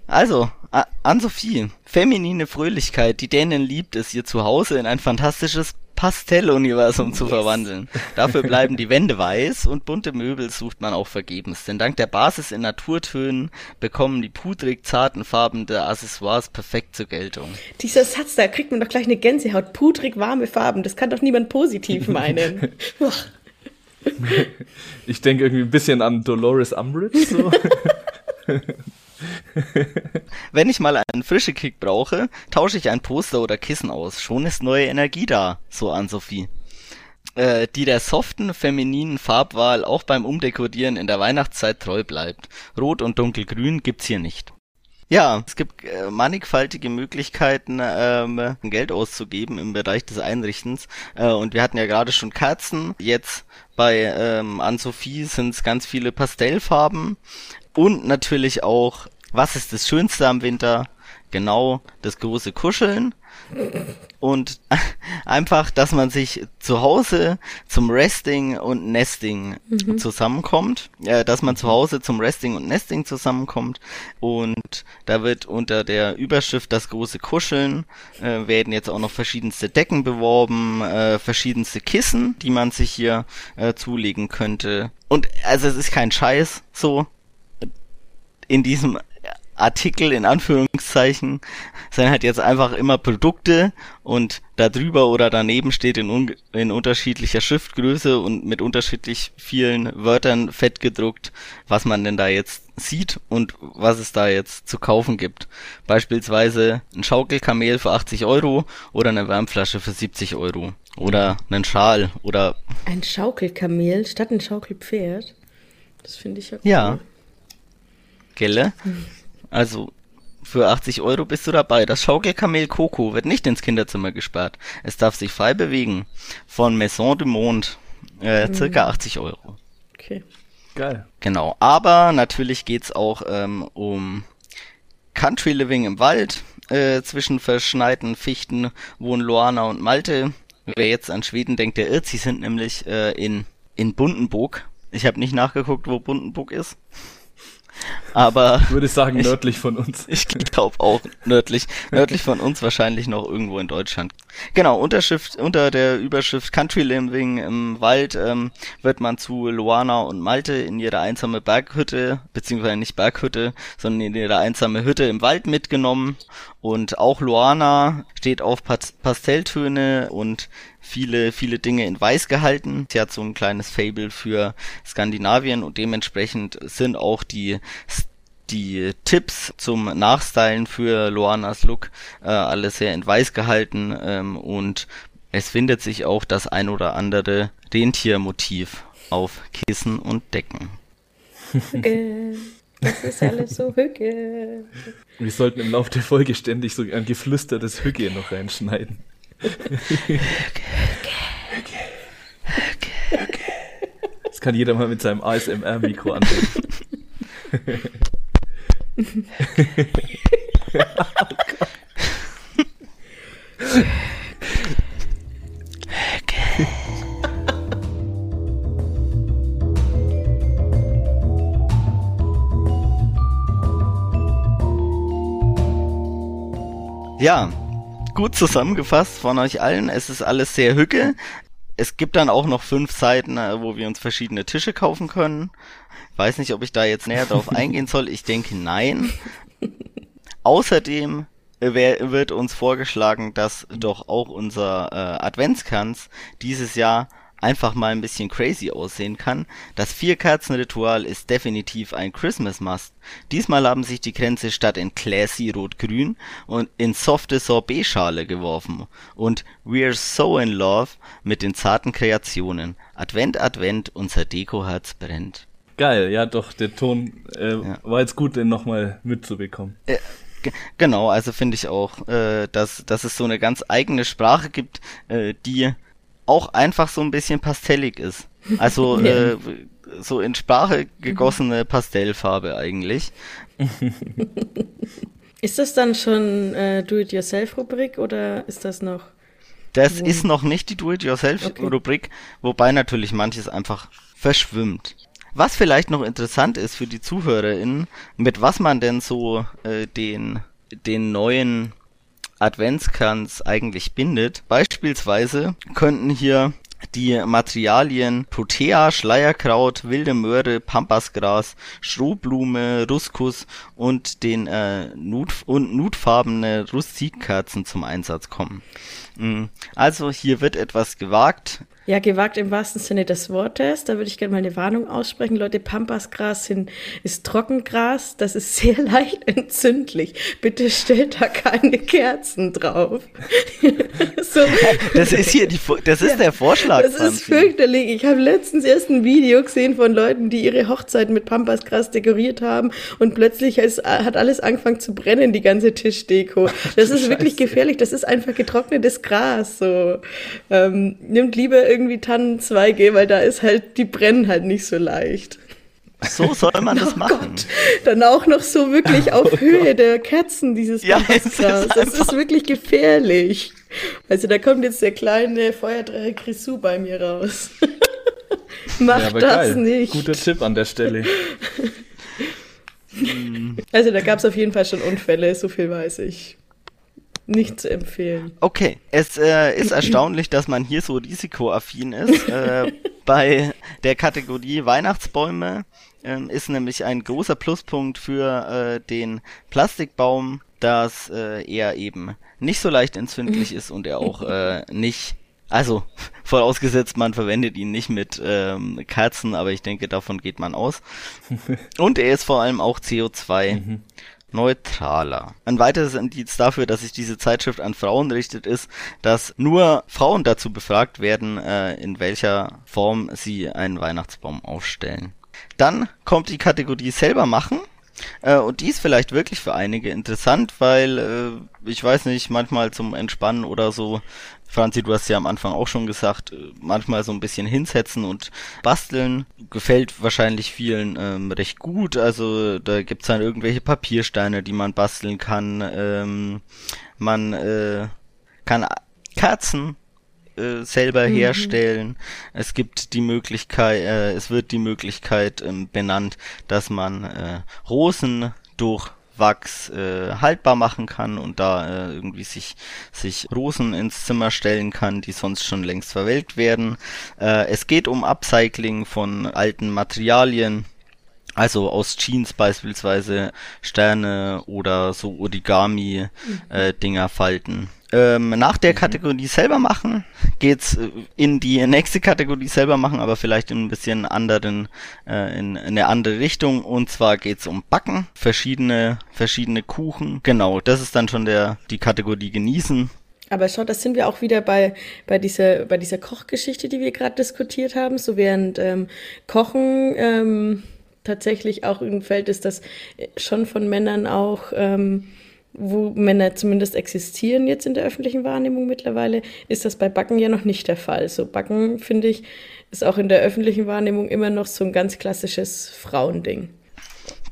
Also, A- Ann-Sophie, feminine Fröhlichkeit, die Dänen liebt es, ihr Zuhause in ein fantastisches Pastelluniversum zu verwandeln. Dafür bleiben die Wände weiß und bunte Möbel sucht man auch vergebens, denn dank der Basis in Naturtönen bekommen die pudrig zarten Farben der Accessoires perfekt zur Geltung. Dieser Satz, da kriegt man doch gleich eine Gänsehaut. Pudrig warme Farben, das kann doch niemand positiv meinen. Ich denke irgendwie ein bisschen an Dolores Umbridge. So. Wenn ich mal einen frische Kick brauche, tausche ich ein Poster oder Kissen aus. Schon ist neue Energie da, so an Sophie. Äh, die der soften, femininen Farbwahl auch beim Umdekorieren in der Weihnachtszeit treu bleibt. Rot und dunkelgrün gibt's hier nicht. Ja, es gibt äh, mannigfaltige Möglichkeiten, ähm, Geld auszugeben im Bereich des Einrichtens. Äh, und wir hatten ja gerade schon Kerzen. Jetzt bei ähm, Anne-Sophie sind es ganz viele Pastellfarben. Und natürlich auch, was ist das Schönste am Winter? Genau, das große Kuscheln. Und einfach, dass man sich zu Hause zum Resting und Nesting zusammenkommt. Äh, dass man zu Hause zum Resting und Nesting zusammenkommt. Und da wird unter der Überschrift das große Kuscheln, äh, werden jetzt auch noch verschiedenste Decken beworben, äh, verschiedenste Kissen, die man sich hier äh, zulegen könnte. Und also es ist kein Scheiß so in diesem Artikel in Anführungszeichen sind halt jetzt einfach immer Produkte und da drüber oder daneben steht in, un in unterschiedlicher Schriftgröße und mit unterschiedlich vielen Wörtern fett gedruckt, was man denn da jetzt sieht und was es da jetzt zu kaufen gibt. Beispielsweise ein Schaukelkamel für 80 Euro oder eine Wärmflasche für 70 Euro oder einen Schal oder Ein Schaukelkamel statt ein Schaukelpferd. Das finde ich ja cool. Ja. Gelle? Also, für 80 Euro bist du dabei. Das Schaukelkamel Coco wird nicht ins Kinderzimmer gesperrt. Es darf sich frei bewegen. Von Maison du Monde. Äh, circa 80 Euro. Okay. Geil. Genau. Aber natürlich geht's auch ähm, um Country Living im Wald. Äh, zwischen verschneiten Fichten wohnen Loana und Malte. Wer jetzt an Schweden denkt, der irrt. Sie sind nämlich äh, in, in Bundenburg. Ich habe nicht nachgeguckt, wo Bundenburg ist. Aber Ich würde sagen, nördlich von uns. ich glaube auch nördlich, nördlich von uns wahrscheinlich noch irgendwo in Deutschland. Genau, Unterschrift, unter der Überschrift Country Living im Wald ähm, wird man zu Luana und Malte in ihre einsame Berghütte, beziehungsweise nicht Berghütte, sondern in ihre einsame Hütte im Wald mitgenommen. Und auch Luana steht auf Pas Pastelltöne und viele, viele Dinge in Weiß gehalten. Sie hat so ein kleines Fable für Skandinavien und dementsprechend sind auch die die Tipps zum Nachstylen für Loanas Look äh, alle sehr in weiß gehalten ähm, und es findet sich auch das ein oder andere Rentiermotiv auf Kissen und Decken. Äh, Das ist alles so Hücke. Wir sollten im Laufe der Folge ständig so ein geflüstertes Hücke noch reinschneiden. Das kann jeder mal mit seinem ASMR-Mikro Gott. Ja, gut zusammengefasst von euch allen. Es ist alles sehr hücke. Es gibt dann auch noch fünf Seiten, äh, wo wir uns verschiedene Tische kaufen können. Weiß nicht, ob ich da jetzt näher drauf eingehen soll. Ich denke nein. Außerdem wird uns vorgeschlagen, dass doch auch unser äh, Adventskranz dieses Jahr einfach mal ein bisschen crazy aussehen kann. Das Vier-Kerzen-Ritual ist definitiv ein Christmas-Must. Diesmal haben sich die Kränze statt in classy rot-grün und in softe Sorbet-Schale geworfen. Und We're so in love mit den zarten Kreationen. Advent, Advent, unser Dekoherz brennt. Geil, ja doch, der Ton äh, ja. war jetzt gut, den nochmal mitzubekommen. Äh, genau, also finde ich auch, äh, dass, dass es so eine ganz eigene Sprache gibt, äh, die auch einfach so ein bisschen pastellig ist. Also ja. äh, so in Sprache gegossene Pastellfarbe eigentlich. ist das dann schon äh, Do-it-yourself-Rubrik oder ist das noch? Das wo? ist noch nicht die Do-it-yourself-Rubrik, okay. wobei natürlich manches einfach verschwimmt. Was vielleicht noch interessant ist für die ZuhörerInnen, mit was man denn so äh, den, den neuen Adventskranz eigentlich bindet. Beispielsweise könnten hier die Materialien Protea, Schleierkraut, wilde Möhre, Pampasgras, Strohblume, Ruskus und den äh, Nut und nutfarbene Rustikkerzen zum Einsatz kommen. Mm, also hier wird etwas gewagt. Ja, gewagt im wahrsten Sinne des Wortes. Da würde ich gerne mal eine Warnung aussprechen. Leute, Pampasgras sind, ist Trockengras. Das ist sehr leicht entzündlich. Bitte stellt da keine Kerzen drauf. so. Das ist hier die, das ist ja, der Vorschlag. Das ist fürchterlich. Ich habe letztens erst ein Video gesehen von Leuten, die ihre Hochzeit mit Pampasgras dekoriert haben und plötzlich ist, hat alles angefangen zu brennen, die ganze Tischdeko. Das ist wirklich gefährlich. Das ist einfach getrocknetes Gras. So. Ähm, nimmt lieber irgendwie Tannenzweige, weil da ist halt, die brennen halt nicht so leicht. So soll man das oh machen. Gott. Dann auch noch so wirklich auf oh Höhe Gott. der Kerzen, dieses ja, Gras. Das ist wirklich gefährlich. Also da kommt jetzt der kleine Feuerdreher Grisou bei mir raus. Mach ja, das geil. nicht. Guter Tipp an der Stelle. also da gab es auf jeden Fall schon Unfälle, so viel weiß ich nicht zu empfehlen. Okay, es äh, ist erstaunlich, dass man hier so risikoaffin ist. äh, bei der Kategorie Weihnachtsbäume äh, ist nämlich ein großer Pluspunkt für äh, den Plastikbaum, dass äh, er eben nicht so leicht entzündlich ist und er auch äh, nicht also, vorausgesetzt, man verwendet ihn nicht mit ähm, Kerzen, aber ich denke, davon geht man aus. Und er ist vor allem auch CO2 mhm neutraler. Ein weiteres Indiz dafür, dass sich diese Zeitschrift an Frauen richtet, ist, dass nur Frauen dazu befragt werden, äh, in welcher Form sie einen Weihnachtsbaum aufstellen. Dann kommt die Kategorie selber machen. Äh, und die ist vielleicht wirklich für einige interessant, weil äh, ich weiß nicht, manchmal zum Entspannen oder so, Franzi, du hast ja am Anfang auch schon gesagt, äh, manchmal so ein bisschen hinsetzen und basteln gefällt wahrscheinlich vielen ähm, recht gut. Also da gibt's dann irgendwelche Papiersteine, die man basteln kann. Ähm, man äh, kann Kerzen äh, selber mhm. herstellen. Es gibt die Möglichkeit, äh, es wird die Möglichkeit ähm, benannt, dass man äh, Rosen durch Wachs äh, haltbar machen kann und da äh, irgendwie sich sich Rosen ins Zimmer stellen kann, die sonst schon längst verwelkt werden. Äh, es geht um Upcycling von alten Materialien. Also aus Jeans beispielsweise Sterne oder so Origami-Dinger mhm. äh, falten. Ähm, nach der mhm. Kategorie selber machen geht's äh, in die nächste Kategorie selber machen, aber vielleicht in ein bisschen anderen, äh, in, in eine andere Richtung. Und zwar geht's um Backen, verschiedene, verschiedene Kuchen. Genau, das ist dann schon der die Kategorie genießen. Aber schau, das sind wir auch wieder bei, bei, dieser, bei dieser Kochgeschichte, die wir gerade diskutiert haben. So während ähm, Kochen ähm, tatsächlich auch ein Feld ist, das schon von Männern auch, ähm, wo Männer zumindest existieren jetzt in der öffentlichen Wahrnehmung mittlerweile, ist das bei Backen ja noch nicht der Fall. So Backen, finde ich, ist auch in der öffentlichen Wahrnehmung immer noch so ein ganz klassisches Frauending.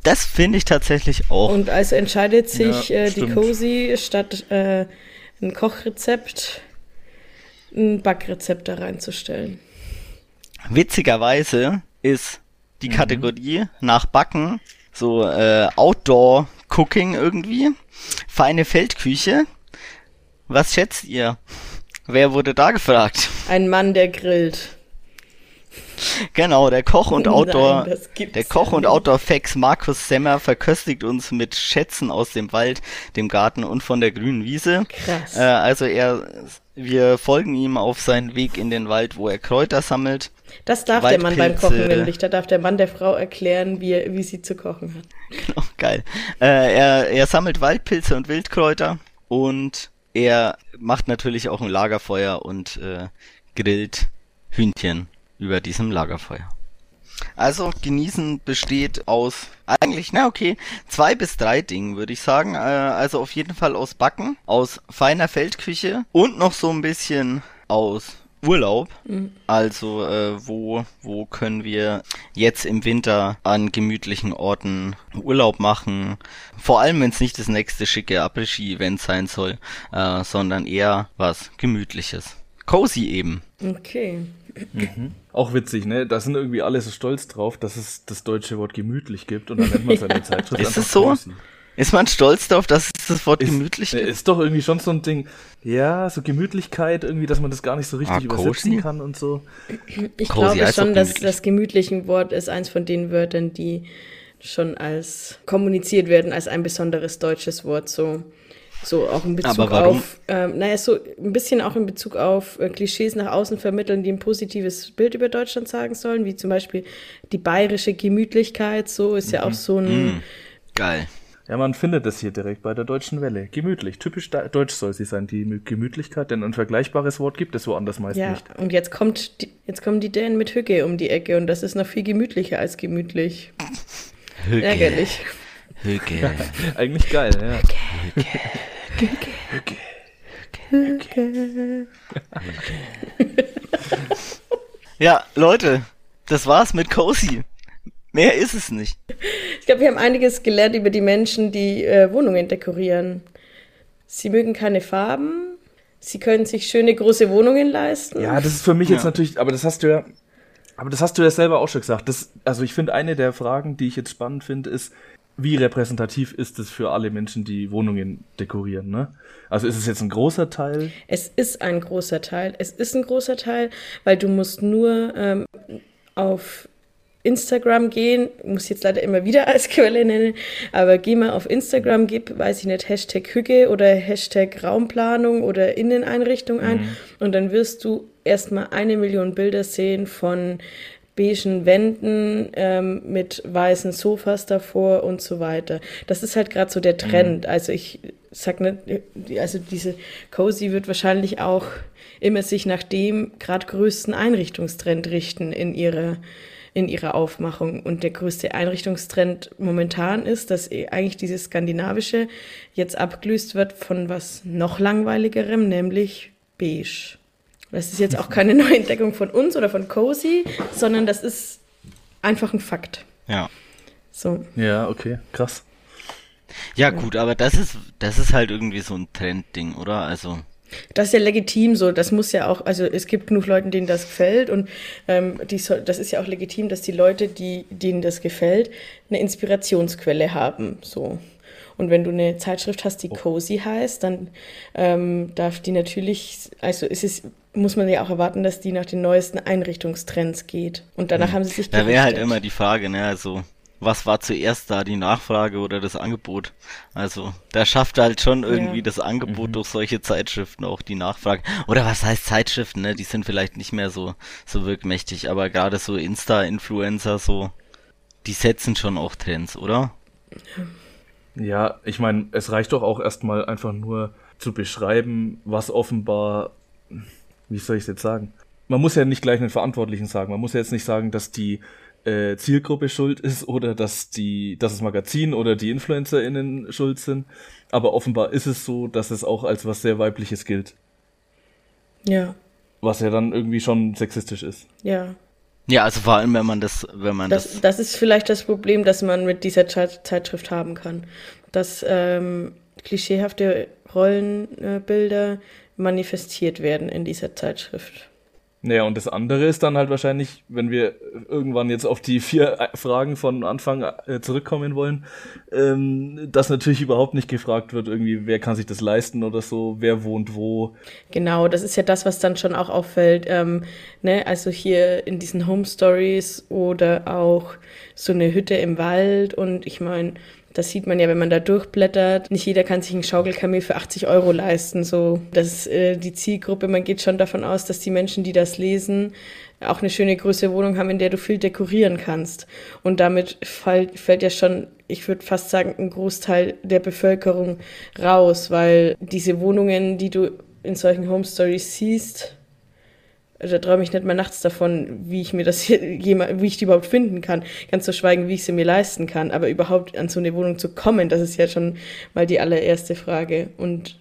Das finde ich tatsächlich auch. Und also entscheidet sich Ja, äh, die. Cozy statt äh, ein Kochrezept ein Backrezept da reinzustellen. Witzigerweise ist die Mhm. Kategorie nach Backen so äh, Outdoor Cooking irgendwie. Feine Feldküche. Was schätzt ihr? Wer wurde da gefragt? Ein Mann, der grillt. Genau, der Koch und Nein, Outdoor, gibt's der Koch und. Outdoor Fax Markus Semmer verköstigt uns mit Schätzen aus dem Wald, dem Garten und von der grünen Wiese. Krass. Äh, also er, wir folgen ihm auf seinen Weg in den Wald, wo er Kräuter sammelt. Das darf der Mann beim Waldpilze. Kochen nämlich. Da darf der Mann der Frau erklären, wie, er- wie sie zu kochen hat. Genau, geil. Äh, er, er sammelt Waldpilze und Wildkräuter und er macht natürlich auch ein Lagerfeuer und äh, grillt Hühnchen über diesem Lagerfeuer. Also genießen besteht aus eigentlich, na okay, zwei bis drei Dingen würde ich sagen. Äh, also auf jeden Fall aus Backen, aus feiner Feldküche und noch so ein bisschen aus Urlaub. Also äh, wo wo können wir jetzt im Winter an gemütlichen Orten Urlaub machen? Vor allem wenn es nicht das nächste schicke Après-Ski-Event sein soll, äh, sondern eher was Gemütliches. Cozy eben. Okay. Auch witzig, ne? Da sind irgendwie alle so stolz drauf, dass es das deutsche Wort gemütlich gibt und dann nennt man seine Zeitschrift Ist einfach es so? cozy. Ist man stolz darauf, dass es das Wort Ist, gemütlich äh, gibt? ist doch irgendwie schon so ein Ding. Ja, so Gemütlichkeit irgendwie, dass man das gar nicht so richtig Ah, übersetzen kann und so. Ich Cozy glaube schon, dass das gemütliche Wort ist eins von den Wörtern, die schon als kommuniziert werden als ein besonderes deutsches Wort. So, so auch in Bezug auf, ähm, naja, so ein bisschen auch in Bezug auf äh, Klischees nach außen vermitteln, die ein positives Bild über Deutschland sagen sollen, wie zum Beispiel die bayerische Gemütlichkeit. So ist ja auch so ein. Mm, geil. Ja, man findet es hier direkt bei der deutschen Welle. Gemütlich. Typisch deutsch soll sie sein, die Gemütlichkeit, denn ein vergleichbares Wort gibt es woanders meist Ja, nicht. und jetzt kommt die, jetzt kommen die Dänen mit Hücke um die Ecke und das ist noch viel gemütlicher als gemütlich. Hücke. Ärgerlich. Hücke. Eigentlich geil, ja. Ja, Leute, das war's mit Cozy. Mehr ist es nicht. Ich glaube, wir haben einiges gelernt über die Menschen, die äh, Wohnungen dekorieren. Sie mögen keine Farben. Sie können sich schöne große Wohnungen leisten. Ja, das ist für mich jetzt Ja. natürlich, aber das hast du ja, aber das hast du ja selber auch schon gesagt. Das, also ich finde, eine der Fragen, die ich jetzt spannend finde, ist, wie repräsentativ ist es für alle Menschen, die Wohnungen dekorieren, ne? Also ist es jetzt ein großer Teil? Es ist ein großer Teil. Es ist ein großer Teil, weil du musst nur ähm, auf Instagram gehen, muss jetzt leider immer wieder als Quelle nennen, aber geh mal auf Instagram, gib, weiß ich nicht, Hashtag Hüge oder Hashtag Raumplanung oder Inneneinrichtung ein und dann wirst du erstmal eine Million Bilder sehen von beigen Wänden ähm, mit weißen Sofas davor und so weiter. Das ist halt gerade so der Trend. Also ich sag nicht, also diese Cozy wird wahrscheinlich auch immer sich nach dem gerade größten Einrichtungstrend richten in ihrer in ihrer Aufmachung. Und der größte Einrichtungstrend momentan ist, dass eh eigentlich dieses Skandinavische jetzt abgelöst wird von was noch langweiligerem, nämlich beige. Das ist jetzt auch keine neue Entdeckung von uns oder von Cozy, sondern das ist einfach ein Fakt. Ja. So. Ja, okay, krass. Ja, gut, aber das ist, das ist halt irgendwie so ein Trendding, oder? Also, Das ist ja legitim so, das muss ja auch, also es gibt genug Leuten, denen das gefällt und ähm, die soll, das ist ja auch legitim, dass die Leute, die, denen das gefällt, eine Inspirationsquelle haben, so. Und wenn du eine Zeitschrift hast, die Cozy heißt, dann ähm, darf die natürlich, also es ist, muss man ja auch erwarten, dass die nach den neuesten Einrichtungstrends geht. Und danach haben sie sich da wäre halt gerichtet. immer die Frage, ne, also, was war zuerst da, die Nachfrage oder das Angebot? Also, da schafft halt schon irgendwie Ja. das Angebot durch solche Zeitschriften auch die Nachfrage. Oder was heißt Zeitschriften, ne? Die sind vielleicht nicht mehr so, so wirkmächtig, aber gerade so Insta-Influencer, so, die setzen schon auch Trends, oder? Ja, ich meine, es reicht doch auch erstmal einfach nur zu beschreiben, was offenbar, wie soll ich es jetzt sagen? Man muss ja nicht gleich einen Verantwortlichen sagen. Man muss ja jetzt nicht sagen, dass die äh, Zielgruppe schuld ist oder dass die, dass das Magazin oder die InfluencerInnen schuld sind. Aber offenbar ist es so, dass es auch als was sehr weibliches gilt. Ja. Was ja dann irgendwie schon sexistisch ist. Ja. Ja, also vor allem, wenn man das, wenn man Das, das, das ist vielleicht das Problem, das man mit dieser Zeit- Zeitschrift haben kann. Dass ähm, klischeehafte Rollenbilder manifestiert werden in dieser Zeitschrift. Naja, und das andere ist dann halt wahrscheinlich, wenn wir irgendwann jetzt auf die vier äh, Fragen von Anfang äh, zurückkommen wollen, ähm, dass natürlich überhaupt nicht gefragt wird, irgendwie, wer kann sich das leisten oder so, wer wohnt wo. Genau, das ist ja das, was dann schon auch auffällt. Ähm, ne? Also hier in diesen Home Stories oder auch so eine Hütte im Wald. Und ich meine, das sieht man ja, wenn man da durchblättert. Nicht jeder kann sich ein Schaukelkamel für 80 Euro leisten. So, das ist äh, die Zielgruppe. Man geht schon davon aus, dass die Menschen, die das lesen, auch eine schöne große Wohnung haben, in der du viel dekorieren kannst. Und damit fällt, fällt ja schon, ich würde fast sagen, ein Großteil der Bevölkerung raus, weil diese Wohnungen, die du in solchen Home Stories siehst, da träume ich nicht mal nachts davon, wie ich mir das hier, wie ich die überhaupt finden kann. Ganz zu schweigen, wie ich sie mir leisten kann. Aber überhaupt an so eine Wohnung zu kommen, das ist ja schon mal die allererste Frage. Und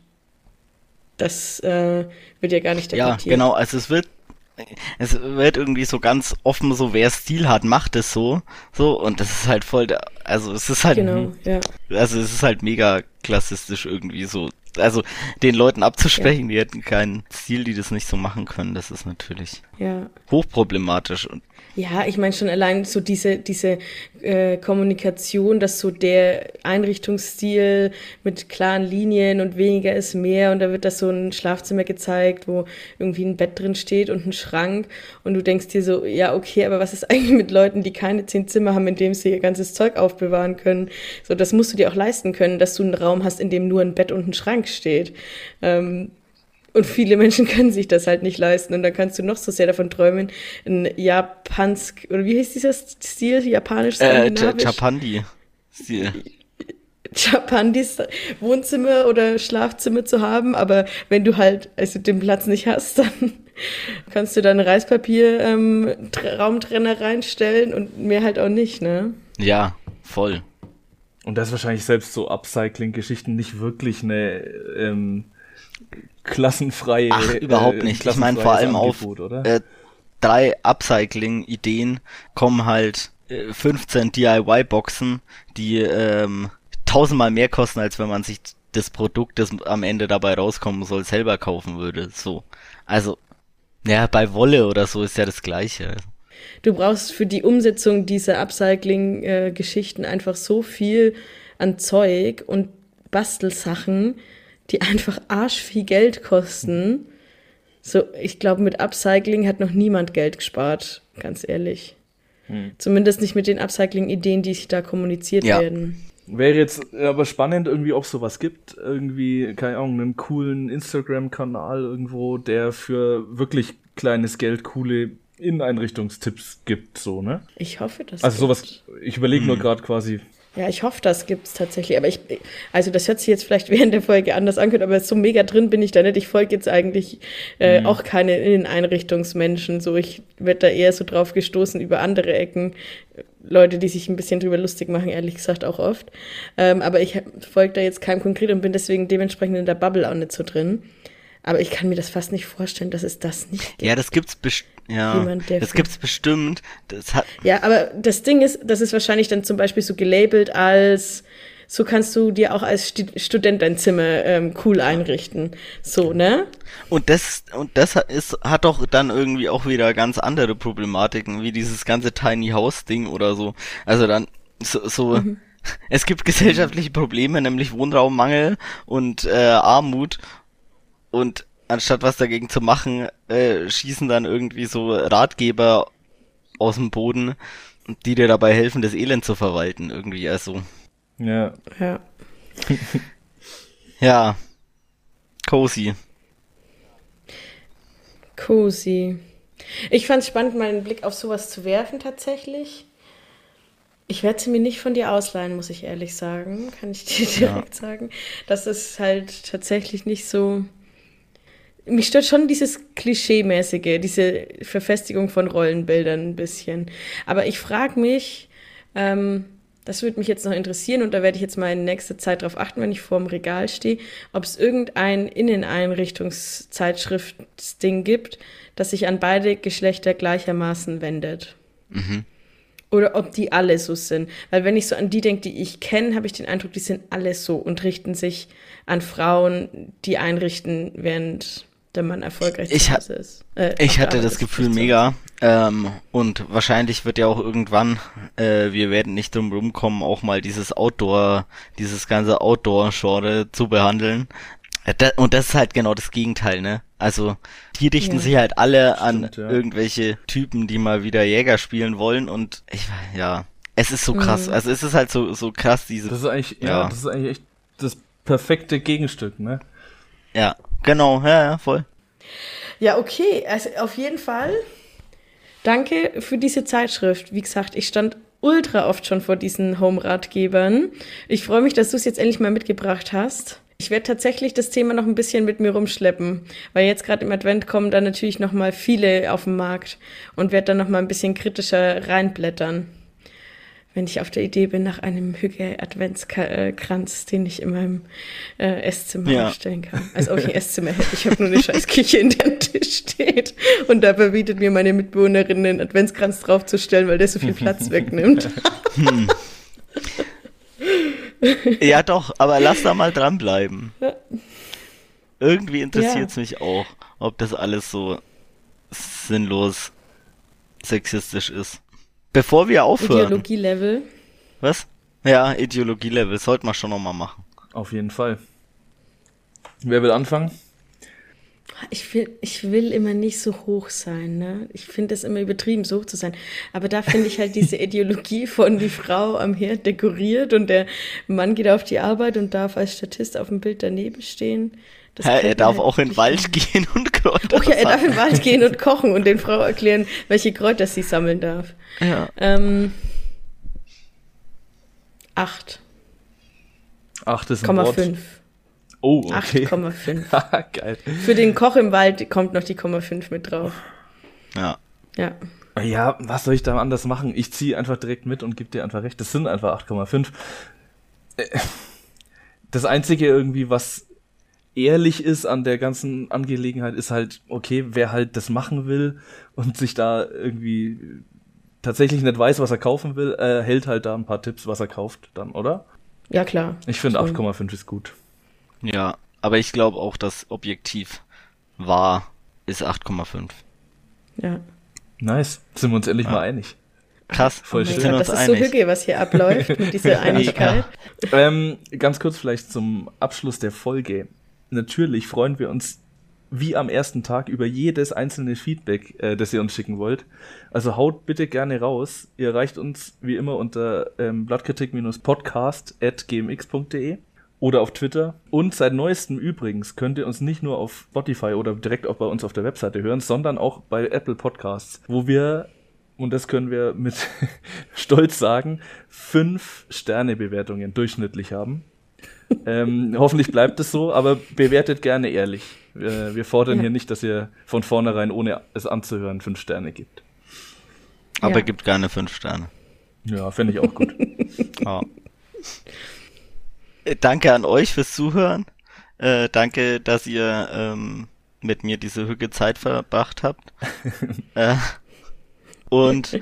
das äh, wird ja gar nicht ja, debattiert. genau, also es wird, es wird irgendwie so ganz offen, so wer Stil hat, macht es so, so, und das ist halt voll, der, also es ist halt, Genau, ja. also es ist halt mega klassistisch irgendwie so, also den Leuten abzusprechen, die hätten keinen Stil, die das nicht so machen können, das ist natürlich Ja. hochproblematisch und Ja, ich meine schon allein so diese, diese äh, Kommunikation, dass so der Einrichtungsstil mit klaren Linien und weniger ist mehr und da wird das so ein Schlafzimmer gezeigt, wo irgendwie ein Bett drin steht und ein Schrank und du denkst dir so, ja, okay, aber was ist eigentlich mit Leuten, die keine zehn Zimmer haben, in dem sie ihr ganzes Zeug aufbewahren können? So, das musst du dir auch leisten können, dass du einen Raum hast, in dem nur ein Bett und ein Schrank steht. Ähm, und viele Menschen können sich das halt nicht leisten. Und dann kannst du noch so sehr davon träumen, ein Japansk, oder wie heißt dieser Stil? Japanisch, äh, skandinavisch? Chapandi. Stil. Japandis Wohnzimmer oder Schlafzimmer zu haben, aber wenn du halt also den Platz nicht hast, dann kannst du deine Reispapier ähm, Tr- Raumtrenner reinstellen und mehr halt auch nicht, ne? Ja, voll. Und das ist wahrscheinlich selbst so Upcycling-Geschichten nicht wirklich eine ähm, klassenfreie. Ach, überhaupt äh, nicht. Ich meine vor allem auf Angebot, oder? äh, drei Upcycling-Ideen kommen halt äh, 15 DIY-Boxen, die ähm, tausendmal mehr kosten, als wenn man sich das Produkt, das am Ende dabei rauskommen soll, selber kaufen würde. So. Also, ja, bei Wolle oder so ist ja das Gleiche. Du brauchst für die Umsetzung dieser Upcycling-Geschichten einfach so viel an Zeug und Bastelsachen, die einfach arsch viel Geld kosten. So, ich glaube, mit Upcycling hat noch niemand Geld gespart, ganz ehrlich. Zumindest nicht mit den Upcycling-Ideen, die da kommuniziert Ja. werden. Wäre jetzt aber spannend, irgendwie, ob es sowas gibt. Irgendwie, keine Ahnung, einen coolen Instagram-Kanal irgendwo, der für wirklich kleines Geld coole Inneneinrichtungstipps gibt, so, ne? Ich hoffe, dass Also sowas, ich überlege nur gerade quasi, Ja, ich hoffe, das gibt's tatsächlich. Aber ich, also das hört sich jetzt vielleicht während der Folge anders angehört, aber so mega drin bin ich da nicht. Ich folge jetzt eigentlich äh, auch keine Inneneinrichtungsmenschen. So, ich werde da eher so drauf gestoßen über andere Ecken. Leute, die sich ein bisschen drüber lustig machen, ehrlich gesagt auch oft. Ähm, aber ich folge da jetzt keinem konkret und bin deswegen dementsprechend in der Bubble auch nicht so drin. Aber ich kann mir das fast nicht vorstellen, dass es das nicht gibt. Ja, das gibt's best ja, Jemand, der das gibt's bestimmt. Das hat, Ja, aber das Ding ist, das ist wahrscheinlich dann zum Beispiel so gelabelt als, so kannst du dir auch als Sti- Student dein Zimmer ähm, cool einrichten. So, ne? Und das, und das hat- ist, hat doch dann irgendwie auch wieder ganz andere Problematiken, wie dieses ganze Tiny House Ding oder so. Also dann, so, so es gibt gesellschaftliche Probleme, nämlich Wohnraummangel und äh, Armut. Und anstatt was dagegen zu machen, äh, schießen dann irgendwie so Ratgeber aus dem Boden, die dir dabei helfen, das Elend zu verwalten, irgendwie. Also, ja. Ja. ja. Cozy. Cozy. Ich fand es spannend, mal einen Blick auf sowas zu werfen, tatsächlich. Ich werde sie mir nicht von dir ausleihen, muss ich ehrlich sagen. Kann ich dir direkt sagen. Das ist halt tatsächlich nicht so. Mich stört schon dieses Klischee-mäßige, diese Verfestigung von Rollenbildern ein bisschen. Aber ich frage mich, ähm, das würde mich jetzt noch interessieren und da werde ich jetzt mal in nächster Zeit darauf achten, wenn ich vor dem Regal stehe, ob es irgendein Inneneinrichtungszeitschriftsding gibt, das sich an beide Geschlechter gleichermaßen wendet. Mhm. Oder ob die alle so sind. Weil wenn ich so an die denke, die ich kenne, habe ich den Eindruck, die sind alle so und richten sich an Frauen, die einrichten, während der Mann erfolgreich ich ist. Äh, ich hatte das Gefühl mega. Ähm, und wahrscheinlich wird ja auch irgendwann, äh, wir werden nicht drum rumkommen, auch mal dieses Outdoor, dieses ganze Outdoor-Genre zu behandeln. Äh, und das ist halt genau das Gegenteil, ne? Also, die richten ja. sich halt alle Stimmt, an ja. irgendwelche Typen, die mal wieder Jäger spielen wollen und ich, ja, es ist so krass. Mhm. Also, es ist halt so, so krass, diese. Das ist eigentlich, ja, ja das ist eigentlich echt das perfekte Gegenstück, ne? Ja, Genau, ja, ja, voll. Ja, okay. Also auf jeden Fall danke für diese Zeitschrift. Wie gesagt, ich stand ultra oft schon vor diesen Home-Ratgebern. Ich freue mich, dass du es jetzt endlich mal mitgebracht hast. Ich werde tatsächlich das Thema noch ein bisschen mit mir rumschleppen, weil jetzt gerade im Advent kommen dann natürlich noch mal viele auf den Markt und werde dann noch mal ein bisschen kritischer reinblättern wenn ich auf der Idee bin nach einem Hügel-Adventskranz, den ich in meinem äh, Esszimmer ja. aufstellen kann. Also ich ein Esszimmer hätte. Ich habe nur eine scheiß Küche, in der Tisch steht. Und da verbietet mir meine Mitbewohnerin, einen Adventskranz draufzustellen, weil der so viel Platz wegnimmt. Hm. Ja doch, aber lass da mal dranbleiben. Ja. Irgendwie interessiert es ja. mich auch, ob das alles so sinnlos sexistisch ist. Bevor wir aufhören. Ideologie-Level. Was? Ja, Ideologie-Level. Sollte man schon nochmal machen. Auf jeden Fall. Wer will anfangen? Ich will, ich will immer nicht so hoch sein, ne? Ich finde es immer übertrieben, so hoch zu sein. Aber da finde ich halt diese Ideologie von die Frau am Herd dekoriert und der Mann geht auf die Arbeit und darf als Statist auf dem Bild daneben stehen. Ja, er darf halt auch in den Wald gehen und Kräuter Oh ja, er darf in den Wald gehen und kochen und den Frau erklären, welche Kräuter sie sammeln darf. Ja. Ähm, acht. Acht ist ein Wort. 5. Oh, okay. 8,5. Geil. Für den Koch im Wald kommt noch die 0,5 mit drauf. Ja. Ja. Ja, was soll ich da anders machen? Ich ziehe einfach direkt mit und gebe dir einfach recht. Das sind einfach 8,5. Äh, das Einzige irgendwie, was ehrlich ist an der ganzen Angelegenheit, ist halt, okay, wer halt das machen will und sich da irgendwie tatsächlich nicht weiß, was er kaufen will, äh, hält halt da ein paar Tipps, was er kauft dann, oder? Ja, klar. Ich finde 8,5 ist gut. Ja, aber ich glaube auch, dass objektiv wahr ist 8,5. Ja. Nice. Sind wir uns endlich ja. mal einig. Krass, voll oh schön. Das ist einig. so hügge, was hier abläuft mit dieser Einigkeit. ähm, ganz kurz vielleicht zum Abschluss der Folge natürlich freuen wir uns wie am ersten Tag über jedes einzelne Feedback, äh, das ihr uns schicken wollt. Also haut bitte gerne raus. Ihr erreicht uns wie immer unter ähm, blattkritik-podcast at gmx.de oder auf Twitter. Und seit neuestem übrigens könnt ihr uns nicht nur auf Spotify oder direkt auch bei uns auf der Webseite hören, sondern auch bei Apple Podcasts, wo wir, und das können wir mit Stolz sagen, fünf Sterne-Bewertungen durchschnittlich haben ähm, hoffentlich bleibt es so, aber bewertet gerne ehrlich. Wir, wir fordern ja. hier nicht, dass ihr von vornherein, ohne es anzuhören, fünf Sterne gibt. Aber ja. gibt gerne fünf Sterne. Ja, finde ich auch gut. ja. Äh, danke an euch fürs Zuhören. Äh, danke, dass ihr ähm, mit mir diese Hücke Zeit verbracht habt. äh, und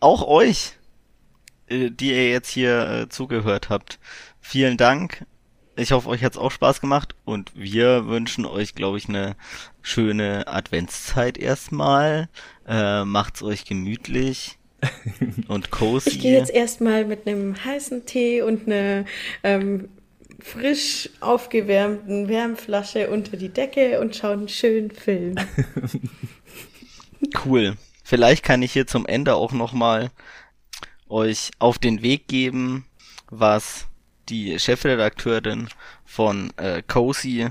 auch euch, äh, die ihr jetzt hier äh, zugehört habt vielen Dank. Ich hoffe, euch hat's auch Spaß gemacht und wir wünschen euch, glaube ich, eine schöne Adventszeit erstmal. Äh, macht's euch gemütlich und cozy. Ich gehe jetzt erstmal mit einem heißen Tee und einer ähm, frisch aufgewärmten Wärmflasche unter die Decke und schaue einen schönen Film. cool. Vielleicht kann ich hier zum Ende auch nochmal euch auf den Weg geben, was die Chefredakteurin von äh, Cozy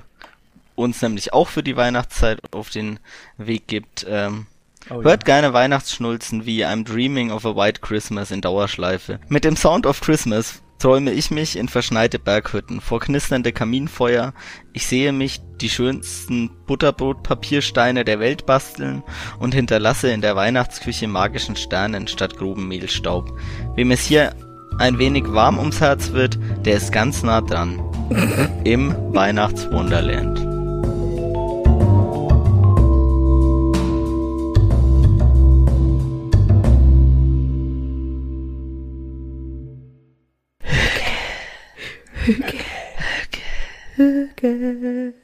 uns nämlich auch für die Weihnachtszeit auf den Weg gibt. Ähm, Oh, Hört ja. gerne Weihnachtsschnulzen wie I'm Dreaming of a White Christmas in Dauerschleife. Mit dem Sound of Christmas träume ich mich in verschneite Berghütten, vor knisternde Kaminfeuer, ich sehe mich die schönsten Butterbrotpapiersteine der Welt basteln und hinterlasse in der Weihnachtsküche magischen Sternen statt groben Mehlstaub. Wem es hier ein wenig warm ums Herz wird, der ist ganz nah dran. Im Weihnachtswunderland. Hüge, Hüge, Hüge.